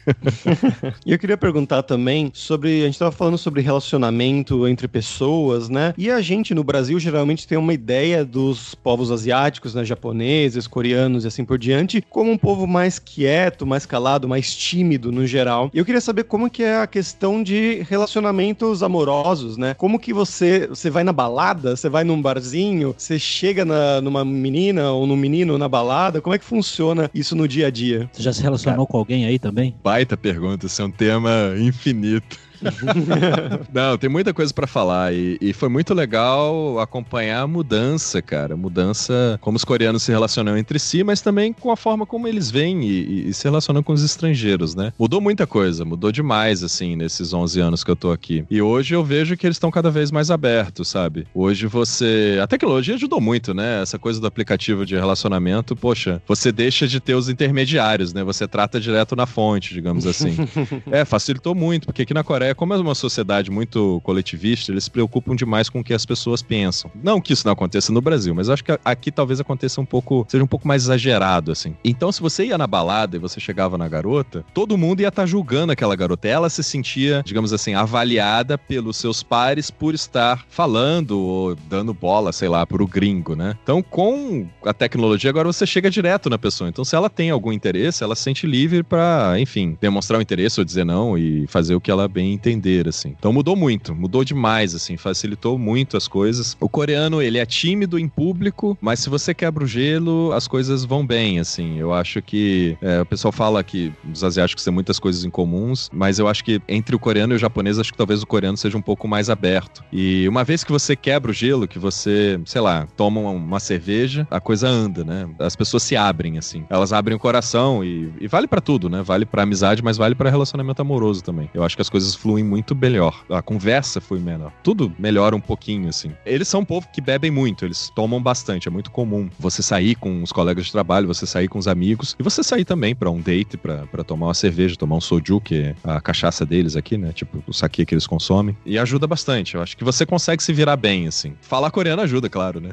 (laughs) e eu queria perguntar também sobre. A gente estava falando sobre relacionamento entre pessoas, né? E a gente no Brasil geralmente tem uma ideia dos povos asiáticos, né? Japoneses, coreanos e assim por diante, como um povo mais quieto, mais calado, mais tímido no geral. E eu queria saber como que é a questão de relacionamentos amorosos, né? Como que você, você vai na balada, você vai num barzinho, você chega na, numa menina ou num menino na balada, como é que funciona isso no dia a dia? Você já se relacionou Cara, com alguém aí também? Baita pergunta, isso é um tema infinito. (laughs) Não, tem muita coisa para falar e, e, foi muito legal acompanhar a mudança, cara. Mudança como os coreanos se relacionam entre si, mas também com a forma como eles vêm e, e, se relacionam com os estrangeiros, né? Mudou muita coisa, mudou demais, assim, nesses 11 anos que eu tô aqui. E hoje eu vejo que eles estão cada vez mais abertos, sabe? Hoje você. A tecnologia ajudou muito, né? Essa coisa do aplicativo de relacionamento, poxa, você deixa de ter os intermediários, né? Você trata direto na fonte, digamos assim. (laughs) é, facilitou muito, porque aqui na Coreia Coreia, como é uma sociedade muito coletivista, eles se preocupam demais com o que as pessoas pensam. Não que isso não aconteça no Brasil, mas acho que aqui talvez aconteça um pouco, seja um pouco mais exagerado, assim. Então, se você ia na balada e você chegava na garota, todo mundo ia estar tá julgando aquela garota. Ela se sentia, digamos assim, avaliada pelos seus pares por estar falando ou dando bola, sei lá, pro gringo, né? Então, com a tecnologia, agora você chega direto na pessoa. Então, se ela tem algum interesse, ela se sente livre para, enfim, demonstrar o interesse ou dizer não e fazer o que ela bem entender, assim. Então mudou muito, mudou demais, assim, facilitou muito as coisas. O coreano, ele é tímido em público, mas se você quebra o gelo, as coisas vão bem, assim. Eu acho que é, o pessoal fala que os asiáticos têm muitas coisas em comuns, mas eu acho que entre o coreano e o japonês, acho que talvez o coreano seja um pouco mais aberto. E uma vez que você quebra o gelo, que você, sei lá, toma uma cerveja, a coisa anda, né? As pessoas se abrem, assim. Elas abrem o coração e, e vale para tudo, né? Vale para amizade, mas vale para relacionamento amoroso também. Eu acho que as coisas fluem muito melhor. A conversa foi melhor. Tudo melhora um pouquinho, assim. Eles são um povo que bebem muito, eles tomam bastante. É muito comum você sair com os colegas de trabalho, você sair com os amigos e você sair também para um date, para tomar uma cerveja, tomar um soju, que é a cachaça deles aqui, né? Tipo, o saque que eles consomem. E ajuda bastante. Eu acho que você consegue se virar bem, assim. Falar coreano ajuda, claro, né?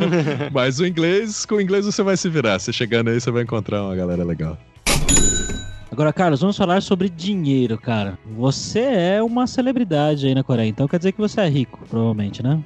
(laughs) Mas o inglês, com o inglês você vai se virar. Você chegando aí, você vai encontrar uma galera legal. Agora, Carlos, vamos falar sobre dinheiro, cara. Você é uma celebridade aí na Coreia, então quer dizer que você é rico, provavelmente, né?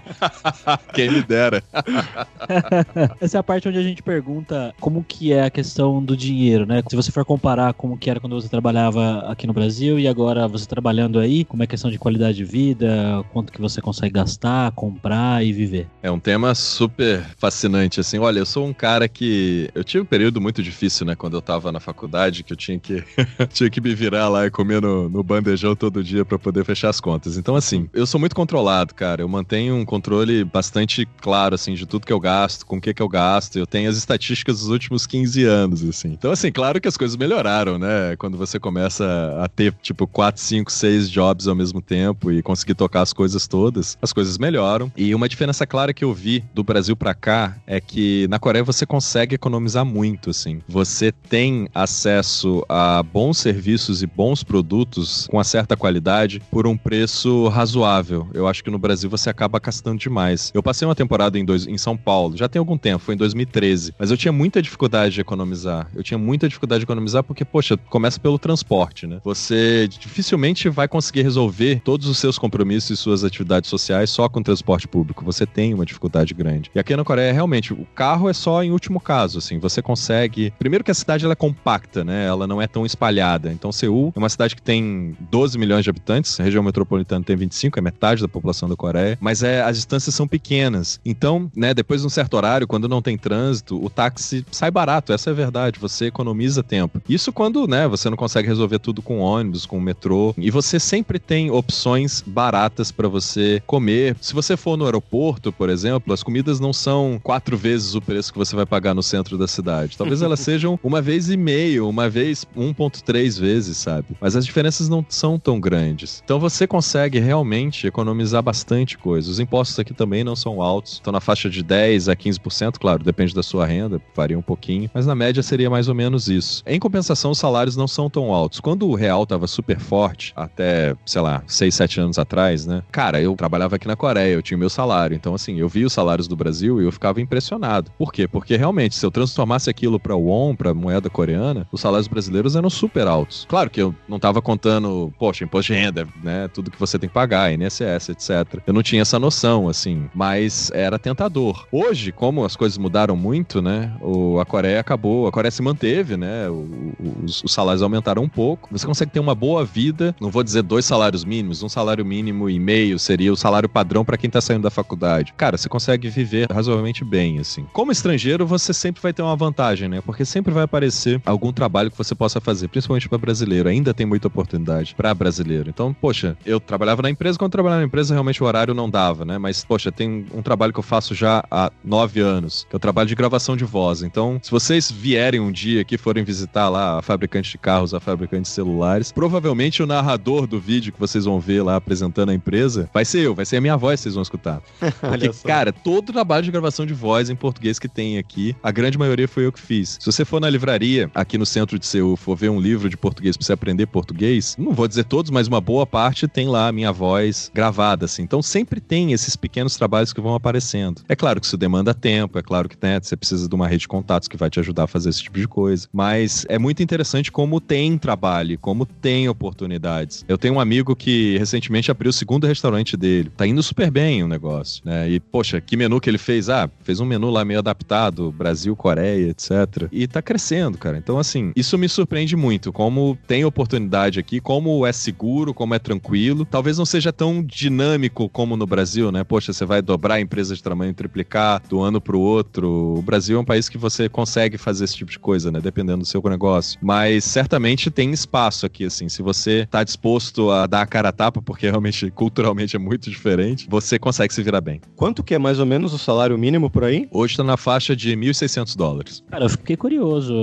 (laughs) Quem me dera. (laughs) Essa é a parte onde a gente pergunta como que é a questão do dinheiro, né? Se você for comparar como que era quando você trabalhava aqui no Brasil e agora você trabalhando aí, como é a questão de qualidade de vida, quanto que você consegue gastar, comprar e viver. É um tema super fascinante, assim. Olha, eu sou um cara que... Eu tive um período muito difícil, né? Quando eu tava na faculdade faculdade que eu tinha que, (laughs) tinha que me virar lá e comer no, no bandejão todo dia para poder fechar as contas. Então, assim, eu sou muito controlado, cara. Eu mantenho um controle bastante claro, assim, de tudo que eu gasto, com o que que eu gasto. Eu tenho as estatísticas dos últimos 15 anos, assim. Então, assim, claro que as coisas melhoraram, né? Quando você começa a ter, tipo, 4, 5, 6 jobs ao mesmo tempo e conseguir tocar as coisas todas, as coisas melhoram. E uma diferença clara que eu vi do Brasil para cá é que na Coreia você consegue economizar muito, assim. Você tem acesso acesso a bons serviços e bons produtos com uma certa qualidade por um preço razoável. Eu acho que no Brasil você acaba gastando demais. Eu passei uma temporada em, dois, em São Paulo, já tem algum tempo, foi em 2013, mas eu tinha muita dificuldade de economizar. Eu tinha muita dificuldade de economizar porque, poxa, começa pelo transporte, né? Você dificilmente vai conseguir resolver todos os seus compromissos e suas atividades sociais só com transporte público. Você tem uma dificuldade grande. E aqui na Coreia, realmente, o carro é só em último caso, assim. Você consegue. Primeiro que a cidade ela é compacta, né? Ela não é tão espalhada. Então, Seul é uma cidade que tem 12 milhões de habitantes, a região metropolitana tem 25, é metade da população da Coreia, mas é, as distâncias são pequenas. Então, né, depois de um certo horário, quando não tem trânsito, o táxi sai barato, essa é a verdade, você economiza tempo. Isso quando, né, você não consegue resolver tudo com ônibus, com metrô, e você sempre tem opções baratas para você comer. Se você for no aeroporto, por exemplo, as comidas não são quatro vezes o preço que você vai pagar no centro da cidade. Talvez elas (laughs) sejam uma vez e meio, uma uma vez, 1.3 vezes, sabe? Mas as diferenças não são tão grandes. Então você consegue realmente economizar bastante coisa. Os impostos aqui também não são altos, estão na faixa de 10 a 15%, claro, depende da sua renda, varia um pouquinho, mas na média seria mais ou menos isso. Em compensação, os salários não são tão altos. Quando o real tava super forte, até, sei lá, 6, 7 anos atrás, né? Cara, eu trabalhava aqui na Coreia, eu tinha meu salário. Então, assim, eu vi os salários do Brasil e eu ficava impressionado. Por quê? Porque realmente, se eu transformasse aquilo para won, para moeda coreana, os salários brasileiros eram super altos. Claro que eu não tava contando, poxa, imposto de renda, né? Tudo que você tem que pagar, INSS, etc. Eu não tinha essa noção, assim, mas era tentador. Hoje, como as coisas mudaram muito, né? O, a Coreia acabou, a Coreia se manteve, né? O, os, os salários aumentaram um pouco. Você consegue ter uma boa vida, não vou dizer dois salários mínimos, um salário mínimo e meio seria o salário padrão para quem tá saindo da faculdade. Cara, você consegue viver razoavelmente bem, assim. Como estrangeiro, você sempre vai ter uma vantagem, né? Porque sempre vai aparecer algum trabalho que você possa fazer, principalmente para brasileiro. Ainda tem muita oportunidade para brasileiro. Então, poxa, eu trabalhava na empresa, quando eu trabalhava na empresa, realmente o horário não dava, né? Mas, poxa, tem um trabalho que eu faço já há nove anos, que é o trabalho de gravação de voz. Então, se vocês vierem um dia aqui, forem visitar lá a fabricante de carros, a fabricante de celulares, provavelmente o narrador do vídeo que vocês vão ver lá apresentando a empresa vai ser eu, vai ser a minha voz que vocês vão escutar. (laughs) Porque, cara, todo trabalho de gravação de voz em português que tem aqui, a grande maioria foi eu que fiz. Se você for na livraria aqui no centro de Seul, for ver um livro de português pra você aprender português, não vou dizer todos, mas uma boa parte tem lá a minha voz gravada, assim. Então sempre tem esses pequenos trabalhos que vão aparecendo. É claro que isso demanda tempo, é claro que né, você precisa de uma rede de contatos que vai te ajudar a fazer esse tipo de coisa. Mas é muito interessante como tem trabalho, como tem oportunidades. Eu tenho um amigo que recentemente abriu o segundo restaurante dele. Tá indo super bem o negócio, né? E, poxa, que menu que ele fez? Ah, fez um menu lá meio adaptado, Brasil, Coreia, etc. E tá crescendo, cara. Então, assim, isso me surpreende muito, como tem oportunidade aqui, como é seguro, como é tranquilo. Talvez não seja tão dinâmico como no Brasil, né? Poxa, você vai dobrar a empresa de tamanho triplicar do ano pro outro. O Brasil é um país que você consegue fazer esse tipo de coisa, né? Dependendo do seu negócio. Mas certamente tem espaço aqui, assim. Se você tá disposto a dar a cara a tapa, porque realmente, culturalmente é muito diferente, você consegue se virar bem. Quanto que é mais ou menos o salário mínimo por aí? Hoje tá na faixa de 1.600 dólares. Cara, eu fiquei curioso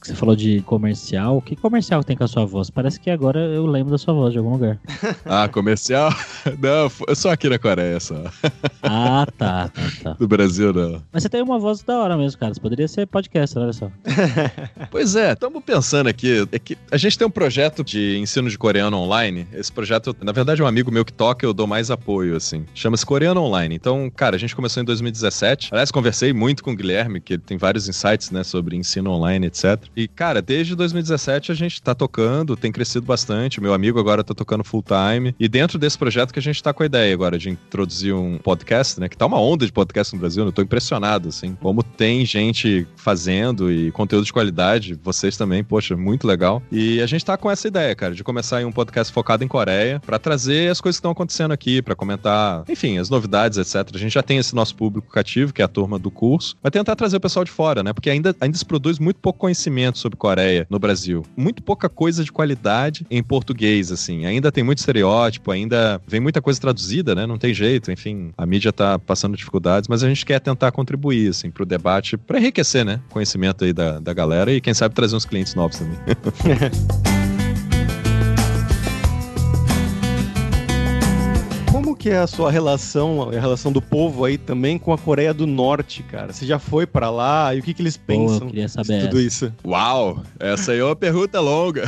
que você falou de comercial. Que comercial tem com a sua voz? Parece que agora eu lembro da sua voz de algum lugar. (laughs) ah, comercial? (laughs) Não, eu sou aqui na Coreia só. ah, tá, (laughs) tá, tá. Do Brasil, não. Mas você tem uma voz da hora mesmo, cara. Você poderia ser podcaster, olha só. pois é, estamos pensando aqui. É que a gente tem um projeto de ensino de coreano online. Esse projeto, na verdade, é um amigo meu que toca, eu dou mais apoio, assim. Chama-se Coreano Online. Então, cara, a gente começou em 2017. Aliás, conversei muito com o Guilherme, que ele tem vários insights, né, sobre ensino online, etc. E, cara, desde 2017 a gente tá tocando, tem crescido bastante. Meu amigo agora tá tocando full time. E dentro desse projeto que a gente tá com a ideia agora de introduzir um podcast, né, que tá uma onda de podcast no Brasil, né? eu tô impressionado, assim, como tem gente fazendo e conteúdo de qualidade, vocês também, poxa, muito legal. E a gente tá com essa ideia, cara, de começar um podcast focado em Coreia, para trazer as coisas que estão acontecendo aqui, para comentar, enfim, as novidades, etc. A gente já tem esse nosso público cativo, que é a turma do curso, vai tentar trazer o pessoal de fora, né? Porque ainda, ainda se produz muito pouco conhecimento sobre Coreia no Brasil. Muito pouca coisa de qualidade em português, assim. Ainda tem muito estereótipo, ainda vem muita coisa traduzida, né? Não tem jeito, enfim, a mídia tá passando dificuldades, mas a gente quer tentar contribuir, assim, pro debate, para enriquecer, né? Conhecimento aí da, da galera e quem sabe trazer uns clientes novos também. (laughs) Como que é a sua relação, a relação do povo aí também com a Coreia do Norte, cara? Você já foi para lá e o que, que eles pensam Pô, eu queria saber de tudo essa. isso? Uau! Essa aí é uma pergunta longa.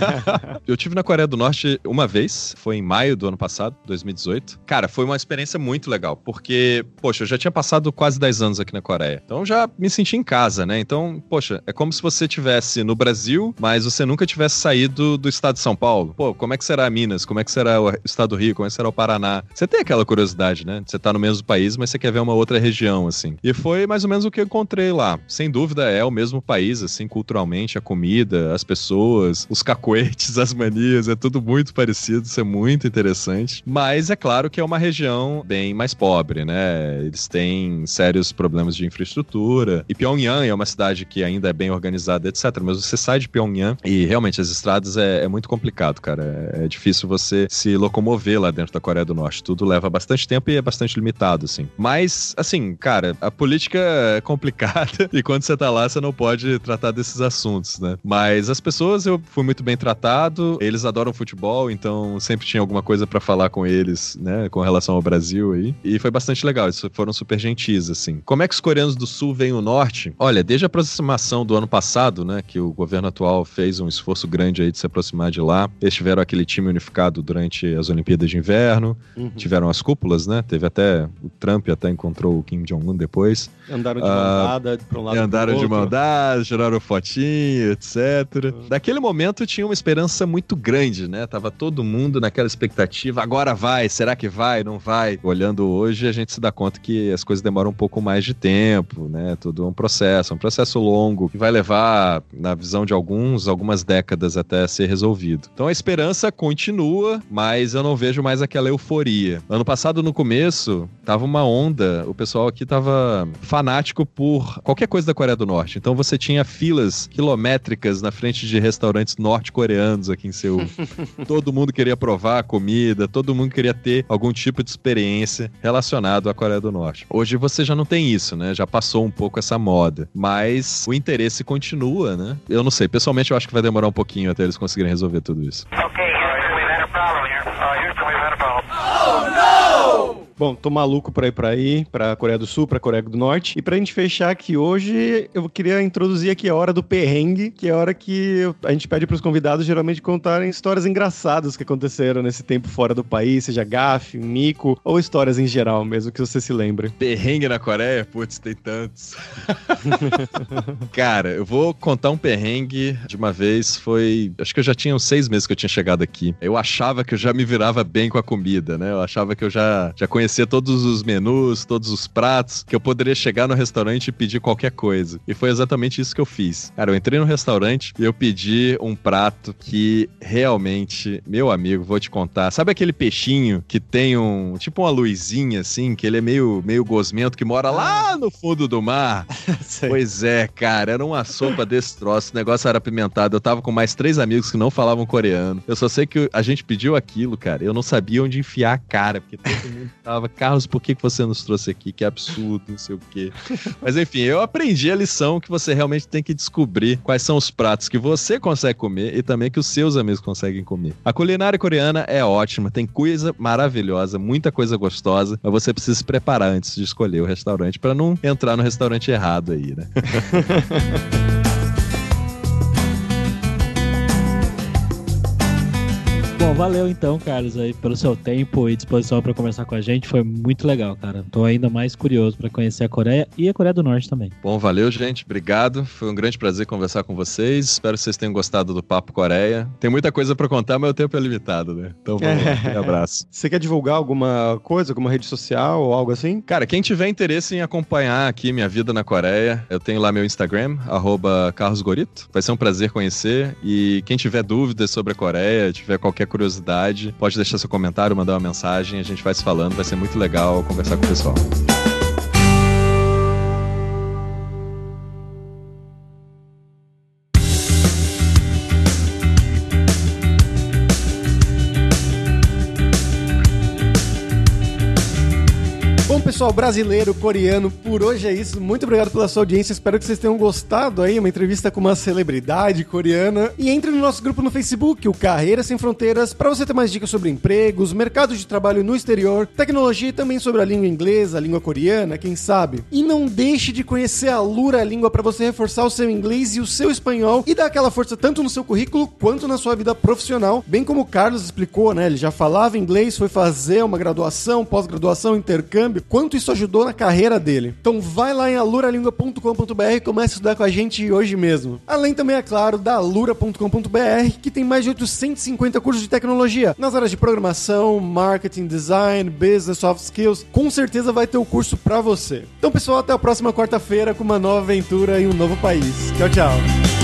(laughs) eu tive na Coreia do Norte uma vez, foi em maio do ano passado, 2018. Cara, foi uma experiência muito legal, porque, poxa, eu já tinha passado quase 10 anos aqui na Coreia. Então já me senti em casa, né? Então, poxa, é como se você tivesse no Brasil, mas você nunca tivesse saído do estado de São Paulo. Pô, como é que será Minas? Como é que será o estado do Rio? Como é que será o Paraná? Você tem aquela curiosidade, né? Você tá no mesmo país, mas você quer ver uma outra região, assim. E foi mais ou menos o que eu encontrei lá. Sem dúvida é o mesmo país, assim, culturalmente, a comida, as pessoas, os cacuetes, (laughs) as manias, é tudo muito parecido, isso é muito interessante. Mas é claro que é uma região bem mais pobre, né? Eles têm sérios problemas de infraestrutura. E Pyongyang é uma cidade que ainda é bem organizada, etc. Mas você sai de Pyongyang e realmente as estradas é, é muito complicado, cara. É, é difícil você se locomover lá dentro da Coreia do Norte. Norte. Tudo leva bastante tempo e é bastante limitado, assim. Mas, assim, cara, a política é complicada (laughs) e quando você tá lá, você não pode tratar desses assuntos, né? Mas as pessoas, eu fui muito bem tratado, eles adoram futebol, então sempre tinha alguma coisa para falar com eles, né, com relação ao Brasil aí. E foi bastante legal, eles foram super gentis, assim. Como é que os coreanos do Sul veem o Norte? Olha, desde a aproximação do ano passado, né, que o governo atual fez um esforço grande aí de se aproximar de lá, eles tiveram aquele time unificado durante as Olimpíadas de Inverno, uhum. tiveram as cúpulas, né, teve até, o Trump até encontrou o Kim Jong-un depois. Andaram de mão dada pra um lado Andaram de mão dada, tiraram fotinho, etc. Uhum. Naquele momento tinha uma esperança muito grande, né, tava todo mundo naquela expectativa, agora vai, será que vai, não vai? Olhando hoje, a gente se dá conta que as coisas demoram um pouco mais de tempo, né, tudo é um processo, um processo longo, que vai levar, na visão de alguns, algumas décadas até ser resolvido. Então a esperança continua, mas eu não vejo mais aquela euforia. Ano passado, no começo, tava uma onda, o pessoal aqui tava fanático por qualquer coisa da Coreia do Norte. Então você tinha filas quilométricas na frente de restaurantes norte-coreanos aqui em Seul. (laughs) todo mundo queria provar a comida, todo mundo queria ter algum tipo de experiência relacionado à Coreia do Norte. Hoje você já não tem isso, né? Já passou um pouco essa moda. Mas o interesse continua, né? Eu não sei, pessoalmente eu acho que vai demorar um pouquinho até eles conseguirem resolver tudo isso. Ok, Bom, tô maluco pra ir pra aí, pra Coreia do Sul, pra Coreia do Norte. E pra gente fechar aqui hoje, eu queria introduzir aqui a hora do perrengue, que é a hora que a gente pede pros convidados geralmente contarem histórias engraçadas que aconteceram nesse tempo fora do país, seja gafe, mico, ou histórias em geral mesmo, que você se lembre. Perrengue na Coreia? Putz, tem tantos. (laughs) Cara, eu vou contar um perrengue de uma vez, foi... Acho que eu já tinha uns seis meses que eu tinha chegado aqui. Eu achava que eu já me virava bem com a comida, né? Eu achava que eu já, já conhecia conhecer todos os menus, todos os pratos, que eu poderia chegar no restaurante e pedir qualquer coisa. E foi exatamente isso que eu fiz. Cara, eu entrei no restaurante e eu pedi um prato que realmente, meu amigo, vou te contar. Sabe aquele peixinho que tem um, tipo uma luzinha assim, que ele é meio, meio gosmento, que mora lá ah. no fundo do mar? (laughs) pois é, cara, era uma sopa desse troço, o negócio era apimentado. Eu tava com mais três amigos que não falavam coreano. Eu só sei que a gente pediu aquilo, cara. Eu não sabia onde enfiar a cara, porque todo mundo tava (laughs) falava, Carlos, por que você nos trouxe aqui? Que absurdo, não sei o quê. Mas enfim, eu aprendi a lição que você realmente tem que descobrir quais são os pratos que você consegue comer e também que os seus amigos conseguem comer. A culinária coreana é ótima, tem coisa maravilhosa, muita coisa gostosa, mas você precisa se preparar antes de escolher o restaurante para não entrar no restaurante errado aí, né? (laughs) Bom, valeu então, Carlos, aí pelo seu tempo e disposição para conversar com a gente. Foi muito legal, cara. Tô ainda mais curioso para conhecer a Coreia e a Coreia do Norte também. Bom, valeu, gente. Obrigado. Foi um grande prazer conversar com vocês. Espero que vocês tenham gostado do Papo Coreia. Tem muita coisa para contar, mas o tempo é limitado, né? Então, vamos lá. Um abraço. (laughs) Você quer divulgar alguma coisa, alguma rede social ou algo assim? Cara, quem tiver interesse em acompanhar aqui minha vida na Coreia, eu tenho lá meu Instagram, carlosgorito. Vai ser um prazer conhecer. E quem tiver dúvidas sobre a Coreia, tiver qualquer curiosidade, pode deixar seu comentário, mandar uma mensagem, a gente vai se falando, vai ser muito legal conversar com o pessoal. Pessoal brasileiro, coreano, por hoje é isso. Muito obrigado pela sua audiência. Espero que vocês tenham gostado aí, uma entrevista com uma celebridade coreana. E entre no nosso grupo no Facebook, o Carreira Sem Fronteiras, para você ter mais dicas sobre empregos, mercados de trabalho no exterior, tecnologia e também sobre a língua inglesa, a língua coreana, quem sabe. E não deixe de conhecer a Lura Língua para você reforçar o seu inglês e o seu espanhol e dar aquela força tanto no seu currículo quanto na sua vida profissional, bem como o Carlos explicou, né? Ele já falava inglês, foi fazer uma graduação, pós-graduação, intercâmbio. Quando quanto isso ajudou na carreira dele. Então vai lá em aluralingua.com.br e comece a estudar com a gente hoje mesmo. Além também, é claro, da alura.com.br, que tem mais de 850 cursos de tecnologia nas áreas de programação, marketing, design, business, soft skills. Com certeza vai ter o curso para você. Então, pessoal, até a próxima quarta-feira com uma nova aventura em um novo país. Tchau, tchau.